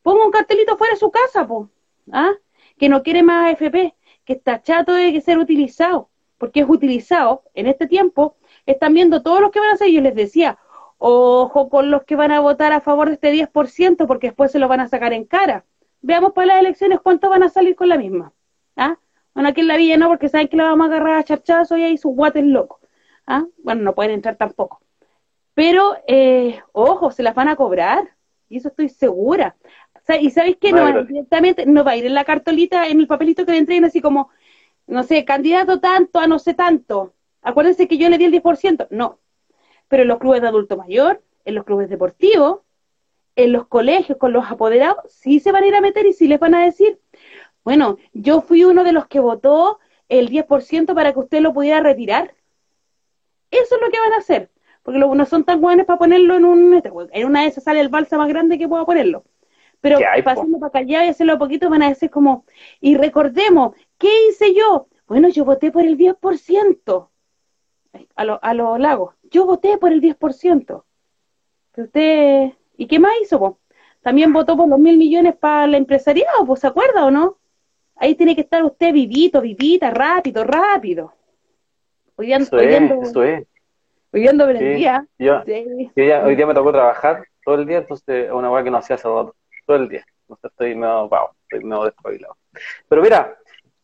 ponga un cartelito fuera de su casa, po, ¿ah? que no quiere más AFP, que está chato de ser utilizado, porque es utilizado en este tiempo, están viendo todos los que van a hacer, yo les decía, ojo con los que van a votar a favor de este 10%, porque después se lo van a sacar en cara. Veamos para las elecciones cuántos van a salir con la misma. ¿ah? Bueno, aquí en la villa no, porque saben que la vamos a agarrar a charchazo y ahí sus guates locos. ¿ah? Bueno, no pueden entrar tampoco. Pero, eh, ojo, se las van a cobrar, y eso estoy segura y sabéis que no, directamente no va a ir en la cartolita, en el papelito que le entreguen así como, no sé, candidato tanto a no sé tanto. Acuérdense que yo le di el 10%. No. Pero en los clubes de adulto mayor, en los clubes deportivos, en los colegios con los apoderados, sí se van a ir a meter y sí les van a decir, bueno, yo fui uno de los que votó el 10% para que usted lo pudiera retirar. Eso es lo que van a hacer, porque los no son tan buenos para ponerlo en un... En una de esas sale el balsa más grande que pueda ponerlo. Pero pasando para acá y hacerlo un poquito van a decir como, y recordemos, ¿qué hice yo? Bueno, yo voté por el 10%. A los a lo lagos. Yo voté por el 10%. usted, ¿y qué más hizo? También votó por los mil millones para el empresariado, pues, ¿se acuerda o no? Ahí tiene que estar usted vivito, vivita, rápido, rápido. Hoy día, eso hoy es, Hoy día ando el día. Yo, hoy día me tocó trabajar todo el día, entonces una cosa que no hacía hace rato todo el día. Estoy medio, wow, estoy medio despabilado. Pero mira,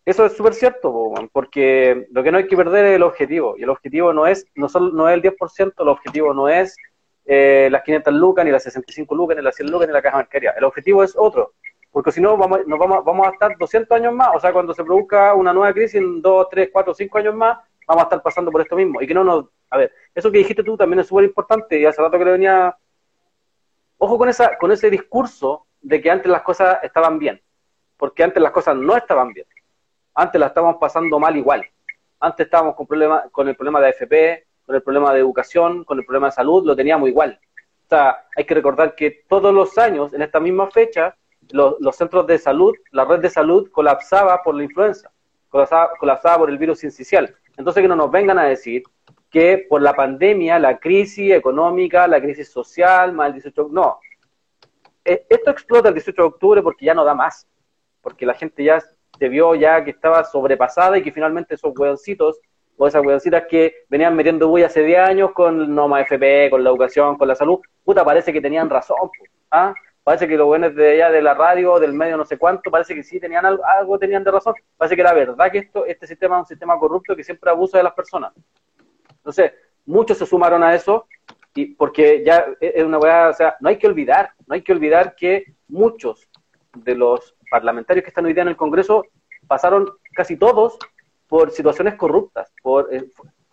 eso es súper cierto, porque lo que no hay que perder es el objetivo. Y el objetivo no es, no, solo, no es el 10%, el objetivo no es eh, las 500 lucas, ni las 65 lucas, ni las 100 lucas, ni la caja mercadería. El objetivo es otro. Porque si no, vamos, nos vamos, vamos a estar 200 años más. O sea, cuando se produzca una nueva crisis en 2, 3, 4, 5 años más, vamos a estar pasando por esto mismo. Y que no nos. A ver, eso que dijiste tú también es súper importante. Y hace rato que le venía. Ojo con, esa, con ese discurso de que antes las cosas estaban bien, porque antes las cosas no estaban bien. Antes las estábamos pasando mal igual. Antes estábamos con, problema, con el problema de AFP, con el problema de educación, con el problema de salud, lo teníamos igual. O sea, hay que recordar que todos los años, en esta misma fecha, los, centros de salud, la red de salud colapsaba por la influenza, colapsaba, colapsaba por el virus incisional. Entonces que no nos vengan a decir que por la pandemia, la crisis económica, la crisis social, más el 18, no, eh, esto explota el 18 de octubre porque ya no da más, porque la gente ya se vio ya que estaba sobrepasada y que finalmente esos hueoncitos o esas hueoncitas que venían metiendo bulla hace 10 años con Noma FP, con la educación, con la salud, puta, parece que tenían razón, ¿ah? Parece que los buenos de allá de la radio, del medio no sé cuánto, parece que sí tenían algo, tenían de razón. Parece que era verdad que esto, este sistema es un sistema corrupto que siempre abusa de las personas. Entonces, muchos se sumaron a eso porque ya es una weá, o sea, no hay que olvidar, no hay que olvidar que muchos de los parlamentarios que están hoy día en el Congreso pasaron casi todos por situaciones corruptas. Por, eh,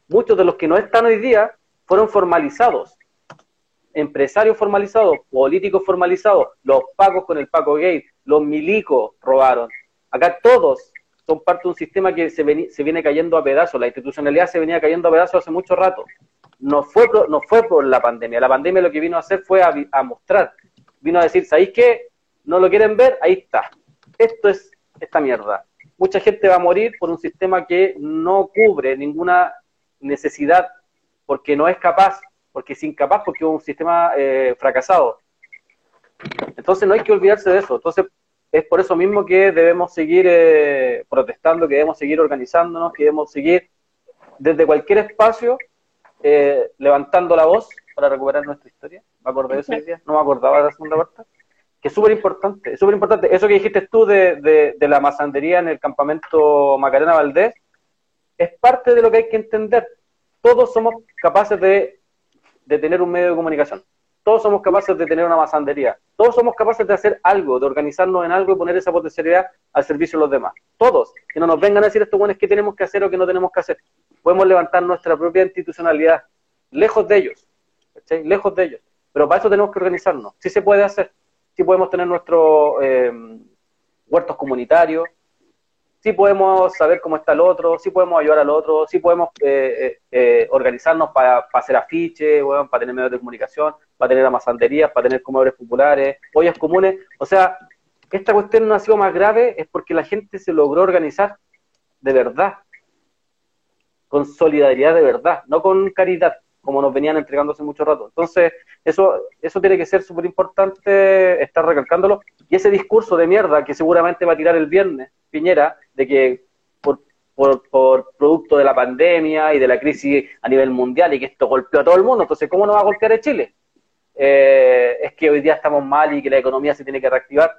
muchos de los que no están hoy día fueron formalizados. Empresarios formalizados, políticos formalizados, los pagos con el Paco Gay, los milicos robaron. Acá todos son parte de un sistema que se, se viene cayendo a pedazos. La institucionalidad se venía cayendo a pedazos hace mucho rato. No fue, no fue por la pandemia. La pandemia lo que vino a hacer fue a, a mostrar. Vino a decir, ¿sabéis qué? ¿No lo quieren ver? Ahí está. Esto es esta mierda. Mucha gente va a morir por un sistema que no cubre ninguna necesidad porque no es capaz, porque es incapaz, porque es un sistema eh, fracasado. Entonces no hay que olvidarse de eso. Entonces es por eso mismo que debemos seguir eh, protestando, que debemos seguir organizándonos, que debemos seguir desde cualquier espacio eh, levantando la voz para recuperar nuestra historia. ¿Me acordé de eso día? No me acordaba de la segunda parte. Que es súper importante, es súper importante. Eso que dijiste tú de, de la masandería en el campamento Macarena Valdés, es parte de lo que hay que entender. Todos somos capaces de, de tener un medio de comunicación todos somos capaces de tener una masandería, todos somos capaces de hacer algo, de organizarnos en algo y poner esa potencialidad al servicio de los demás. Todos, que no nos vengan a decir estos buenos qué tenemos que hacer o qué no tenemos que hacer. Podemos levantar nuestra propia institucionalidad, lejos de ellos, lejos de ellos. Pero para eso tenemos que organizarnos. Sí se puede hacer, sí podemos tener nuestros eh, huertos comunitarios, sí podemos saber cómo está el otro, sí podemos ayudar al otro, sí podemos eh, eh, eh, organizarnos para, hacer afiches, para tener medios de comunicación, para tener amasanderías, para tener comedores populares, ollas comunes. O sea, esta cuestión no ha sido más grave es porque la gente se logró organizar de verdad, con solidaridad de verdad, no con caridad, como nos venían entregando hace mucho rato. Entonces, eso, eso tiene que ser súper importante estar recalcándolo. Y ese discurso de mierda que seguramente va a tirar el viernes, Piñera, de que por, por, producto de la pandemia y de la crisis a nivel mundial y que esto golpeó a todo el mundo, entonces, ¿cómo no va a golpear a Chile? Eh, es que hoy día estamos mal y que la economía se tiene que reactivar.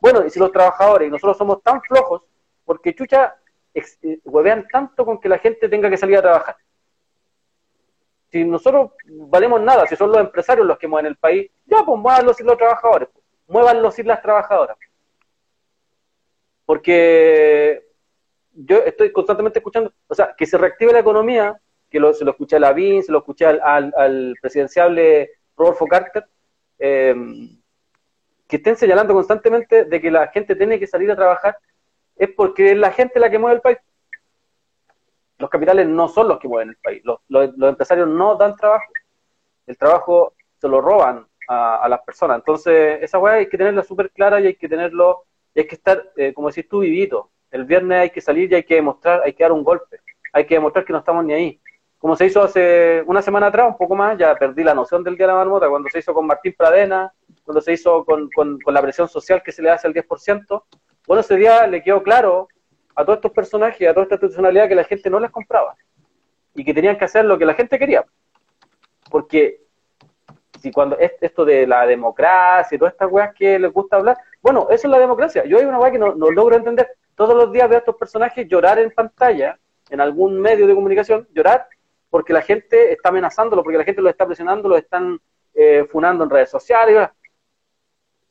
Bueno, y si los trabajadores y nosotros somos tan flojos, porque chucha, eh, huevean tanto con que la gente tenga que salir a trabajar. Si nosotros valemos nada, si son los empresarios los que mueven el país, ya pues muévanlo sin los trabajadores, muévanlo sin las trabajadoras. Porque yo estoy constantemente escuchando, o sea, que se reactive la economía, que se lo escuché a Lavín, se lo escuché al, al, presidenciable Rodolfo Carter, em, que estén señalando constantemente de que la gente tiene que salir a trabajar, es porque es la gente la que mueve el país. Los capitales no son los que mueven el país, los, empresarios no dan trabajo, el trabajo se lo roban a, las personas. Entonces, esa weá hay que tenerla súper clara y hay que tenerlo hay que estar, eh, como decís tú, vivito. El viernes hay que salir y hay que demostrar, hay que dar un golpe. Hay que demostrar que no estamos ni ahí. Como se hizo hace una semana atrás, un poco más, ya perdí la noción del Día de la Marmota, cuando se hizo con Martín Pradena, cuando se hizo con, con, la presión social que se le hace al 10%. Bueno, ese día le quedó claro a todos estos personajes, a toda esta institucionalidad que la gente no les compraba y que tenían que hacer lo que la gente quería. Porque si cuando esto de la democracia y todas estas weas que les gusta hablar, bueno, eso es la democracia. Yo hay una wea que no, logro entender. Todos los días veo a estos personajes llorar en pantalla, en algún medio de comunicación, llorar porque la gente está amenazándolo, porque la gente lo está presionando, lo están eh, funando en redes sociales.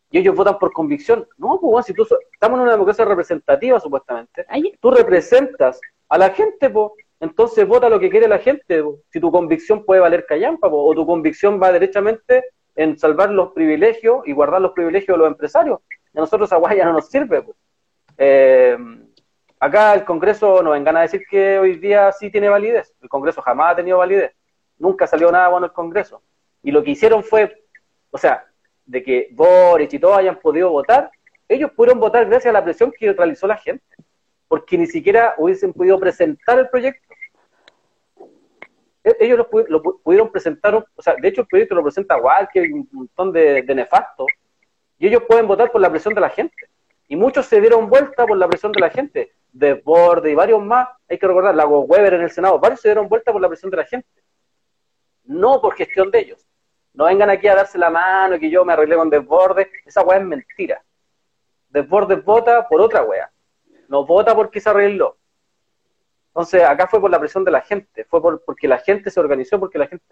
Y ellos votan por convicción. No, pues bueno, si tú estamos en una democracia representativa, supuestamente, tú representas a la gente, pues, entonces vota lo que quiere la gente. Si tu convicción puede valer callampa, o tu convicción va derechamente en salvar los privilegios y guardar los privilegios de los empresarios. A nosotros esa ya no nos sirve. Eh, acá el Congreso nos vengan a decir que hoy día sí tiene validez. El Congreso jamás ha tenido validez. Nunca salió nada bueno el Congreso. Y lo que hicieron fue, o sea, de que Boris y todos hayan podido votar, ellos pudieron votar gracias a la presión que realizó la gente porque ni siquiera hubiesen podido presentar el proyecto. E-, ellos lo, pudieron presentar, o sea, de hecho el proyecto lo presenta hay un montón de, de nefastos, y ellos pueden votar por la presión de la gente. Y muchos se dieron vuelta por la presión de la gente. Desborde y varios más, hay que recordar, Lago Weber en el Senado, varios se dieron vuelta por la presión de la gente. No por gestión de ellos. No vengan aquí a darse la mano que yo me arreglé con Desborde. Esa weá es mentira. Desborde vota por otra weá no vota porque se arregló. Entonces, acá fue por la presión de la gente, fue por, porque la gente se organizó, porque la gente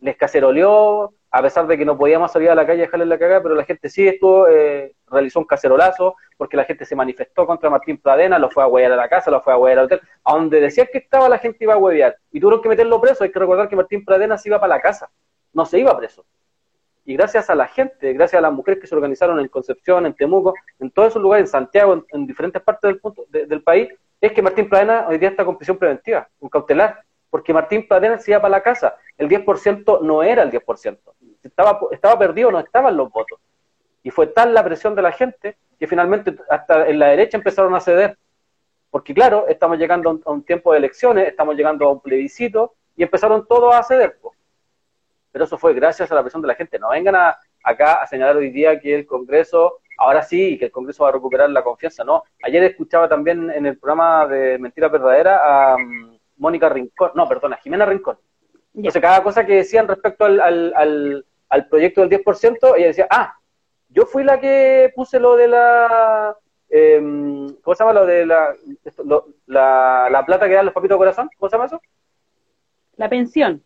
les caceroleó, a pesar de que no podíamos salir a la calle y dejarle la cagada, pero la gente sí estuvo, eh, realizó un cacerolazo, porque la gente se manifestó contra Martín Pradena, lo fue a huevear a la casa, lo fue a huevear al hotel, a donde decía que estaba la gente iba a huevear, y tuvieron que meterlo preso, hay que recordar que Martín Pradena se iba para la casa, no se iba preso. Y gracias a la gente, gracias a las mujeres que se organizaron en Concepción, en Temuco, en todos esos lugares, en Santiago, en, diferentes partes del, punto, del país, es que Martín Pradena hoy día está con prisión preventiva, con cautelar, porque Martín Pradena se iba para la casa. El 10% no era el 10%. Estaba, estaba perdido, no estaban los votos. Y fue tal la presión de la gente que finalmente hasta en la derecha empezaron a ceder. Porque claro, estamos llegando a un, tiempo de elecciones, estamos llegando a un plebiscito y empezaron todos a ceder. Pero eso fue gracias a la presión de la gente. No vengan a, acá a señalar hoy día que el Congreso ahora sí, que el Congreso va a recuperar la confianza. No, ayer escuchaba también en el programa de Mentira Verdadera a mm, Mónica Rincón, no, perdona, Jimena Rincón. Entonces, cada cosa que decían respecto al, al, al, proyecto del 10%, ella decía, ah, yo fui la que puse lo de la... Em, ¿Cómo se llama lo de la, la, la, plata que dan los papitos de corazón? ¿Cómo se llama eso? La pensión.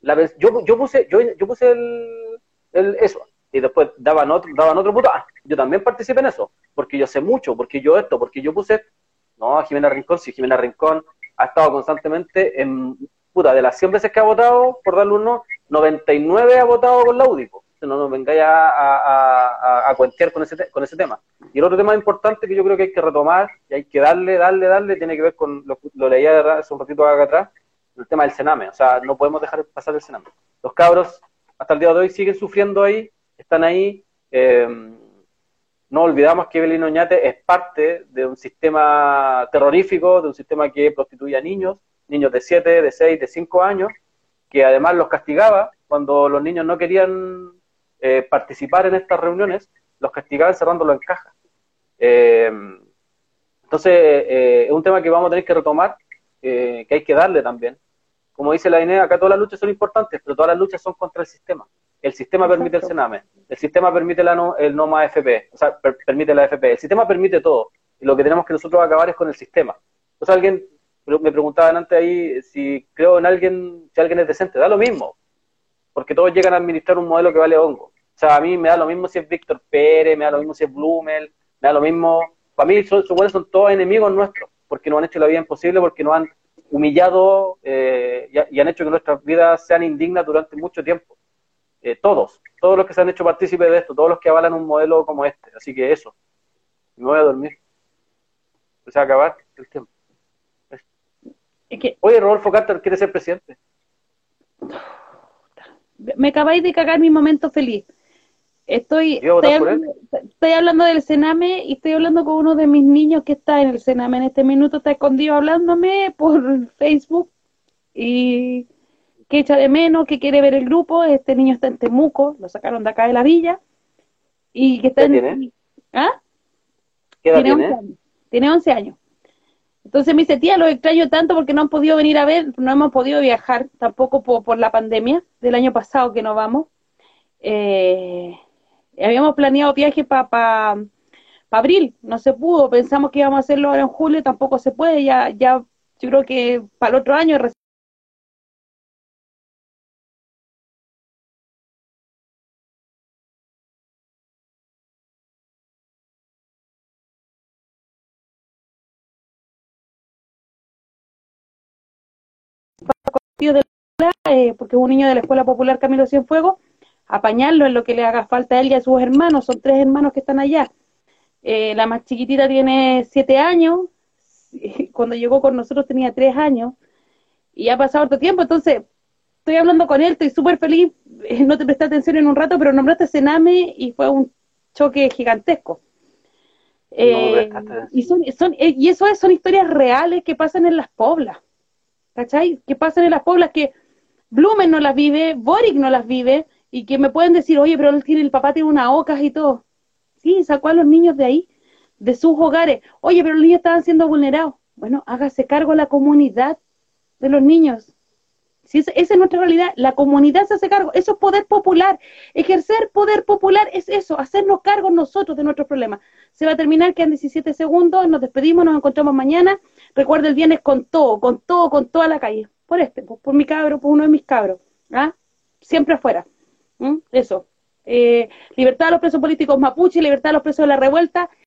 La, yo, yo puse, yo, yo puse el, el, eso, y después daban otro, daban otro puto, ah, yo también participé en eso, porque yo sé mucho, porque yo esto, porque yo puse, no, Jimena Rincón, si Jimena Rincón ha estado constantemente en, puta, de las 100 veces que ha votado, por darle uno, 99 ha votado con la UDIPO, no nos vengáis a, a, a, cuentear con ese, con ese tema. Y el otro tema importante que yo creo que hay que retomar, y hay que darle, darle, darle, tiene que ver con, lo, lo leía hace un ratito acá atrás, el tema del Sename, o sea, no podemos dejar pasar el Sename. Los cabros, hasta el día de hoy, siguen sufriendo ahí, están ahí. Eh, no olvidamos que Evelyn Oñate es parte de un sistema terrorífico, de un sistema que prostituye a niños, niños de 7, de 6, de 5 años, que además los castigaba cuando los niños no querían eh, participar en estas reuniones, los castigaba encerrándolos en cajas. Eh, entonces, es un tema que vamos a tener que retomar, que hay que darle también. Como dice la INE, acá todas las luchas son importantes, pero todas las luchas son contra el sistema. El sistema permite el Sename, el sistema permite la no, el NOMA FP, o sea, permite la FP, el sistema permite todo. Y lo que tenemos que nosotros acabar es con el sistema. Entonces alguien me preguntaban antes ahí si creo en alguien, si alguien es decente, da lo mismo, porque todos llegan a administrar un modelo que vale hongo. O sea, a mí me da lo mismo si es Víctor Pérez, me da lo mismo si es Blumel, me da lo mismo. Para mí, son, son todos enemigos nuestros, porque nos han hecho la vida imposible, porque nos han humillado eh, y, han hecho que nuestras vidas sean indignas durante mucho tiempo. Eh, todos, todos los que se han hecho partícipes de esto, todos los que avalan un modelo como este. Así que eso, me voy a dormir. Se va a acabar el tiempo. Oye, Rodolfo Carter quiere ser presidente. Me acabáis de cagar mi momento feliz. Estoy, estoy, hablando del Sename y estoy hablando con uno de mis niños que está en el Sename en este minuto, está escondido hablándome por Facebook y que echa de menos, que quiere ver el grupo. Este niño está en Temuco, lo sacaron de acá de la villa. Y que está ¿Qué tiene? ¿Ah? ¿Qué edad tiene? 11 años. Tiene 11 años. Entonces me dice, tía, lo extraño tanto porque no han podido venir a ver, no hemos podido viajar tampoco por, por la pandemia del año pasado que no vamos. Eh, habíamos planeado viaje para pa, abril, no se pudo, pensamos que íbamos a hacerlo ahora en julio, tampoco se puede, ya, ya yo creo que para el otro año eh, porque es un niño de la Escuela Popular Camilo Cienfuegos, apañarlo en lo que le haga falta a él y a sus hermanos, son tres hermanos que están allá. Eh, la más chiquitita tiene siete años, cuando llegó con nosotros tenía tres años, y ha pasado otro tiempo, entonces estoy hablando con él, estoy súper feliz, no te presté atención en un rato, pero nombraste Sename y fue un choque gigantesco. Eh, y, son, son, eh, y eso es, son historias reales que pasan en las poblas, ¿cachai? Que pasan en las poblas que Blumen no las vive, Boric no las vive, y que me pueden decir, oye, pero él tiene, el papá tiene una ocas y todo. Sí, sacó a los niños de ahí, de sus hogares. Oye, pero los niños estaban siendo vulnerados. Bueno, hágase cargo la comunidad de los niños. Si esa es nuestra realidad, la comunidad se hace cargo, eso es poder popular. Ejercer poder popular es eso, hacernos cargo nosotros de nuestros problemas. Se va a terminar, quedan 17 segundos, nos despedimos, nos encontramos mañana. Recuerda el viernes con todo, con todo, con toda la calle. Por este, por, mi cabro, por uno de mis cabros. ¿ah? Siempre afuera. Eso. Eh, libertad a los presos políticos mapuche, libertad a los presos de la revuelta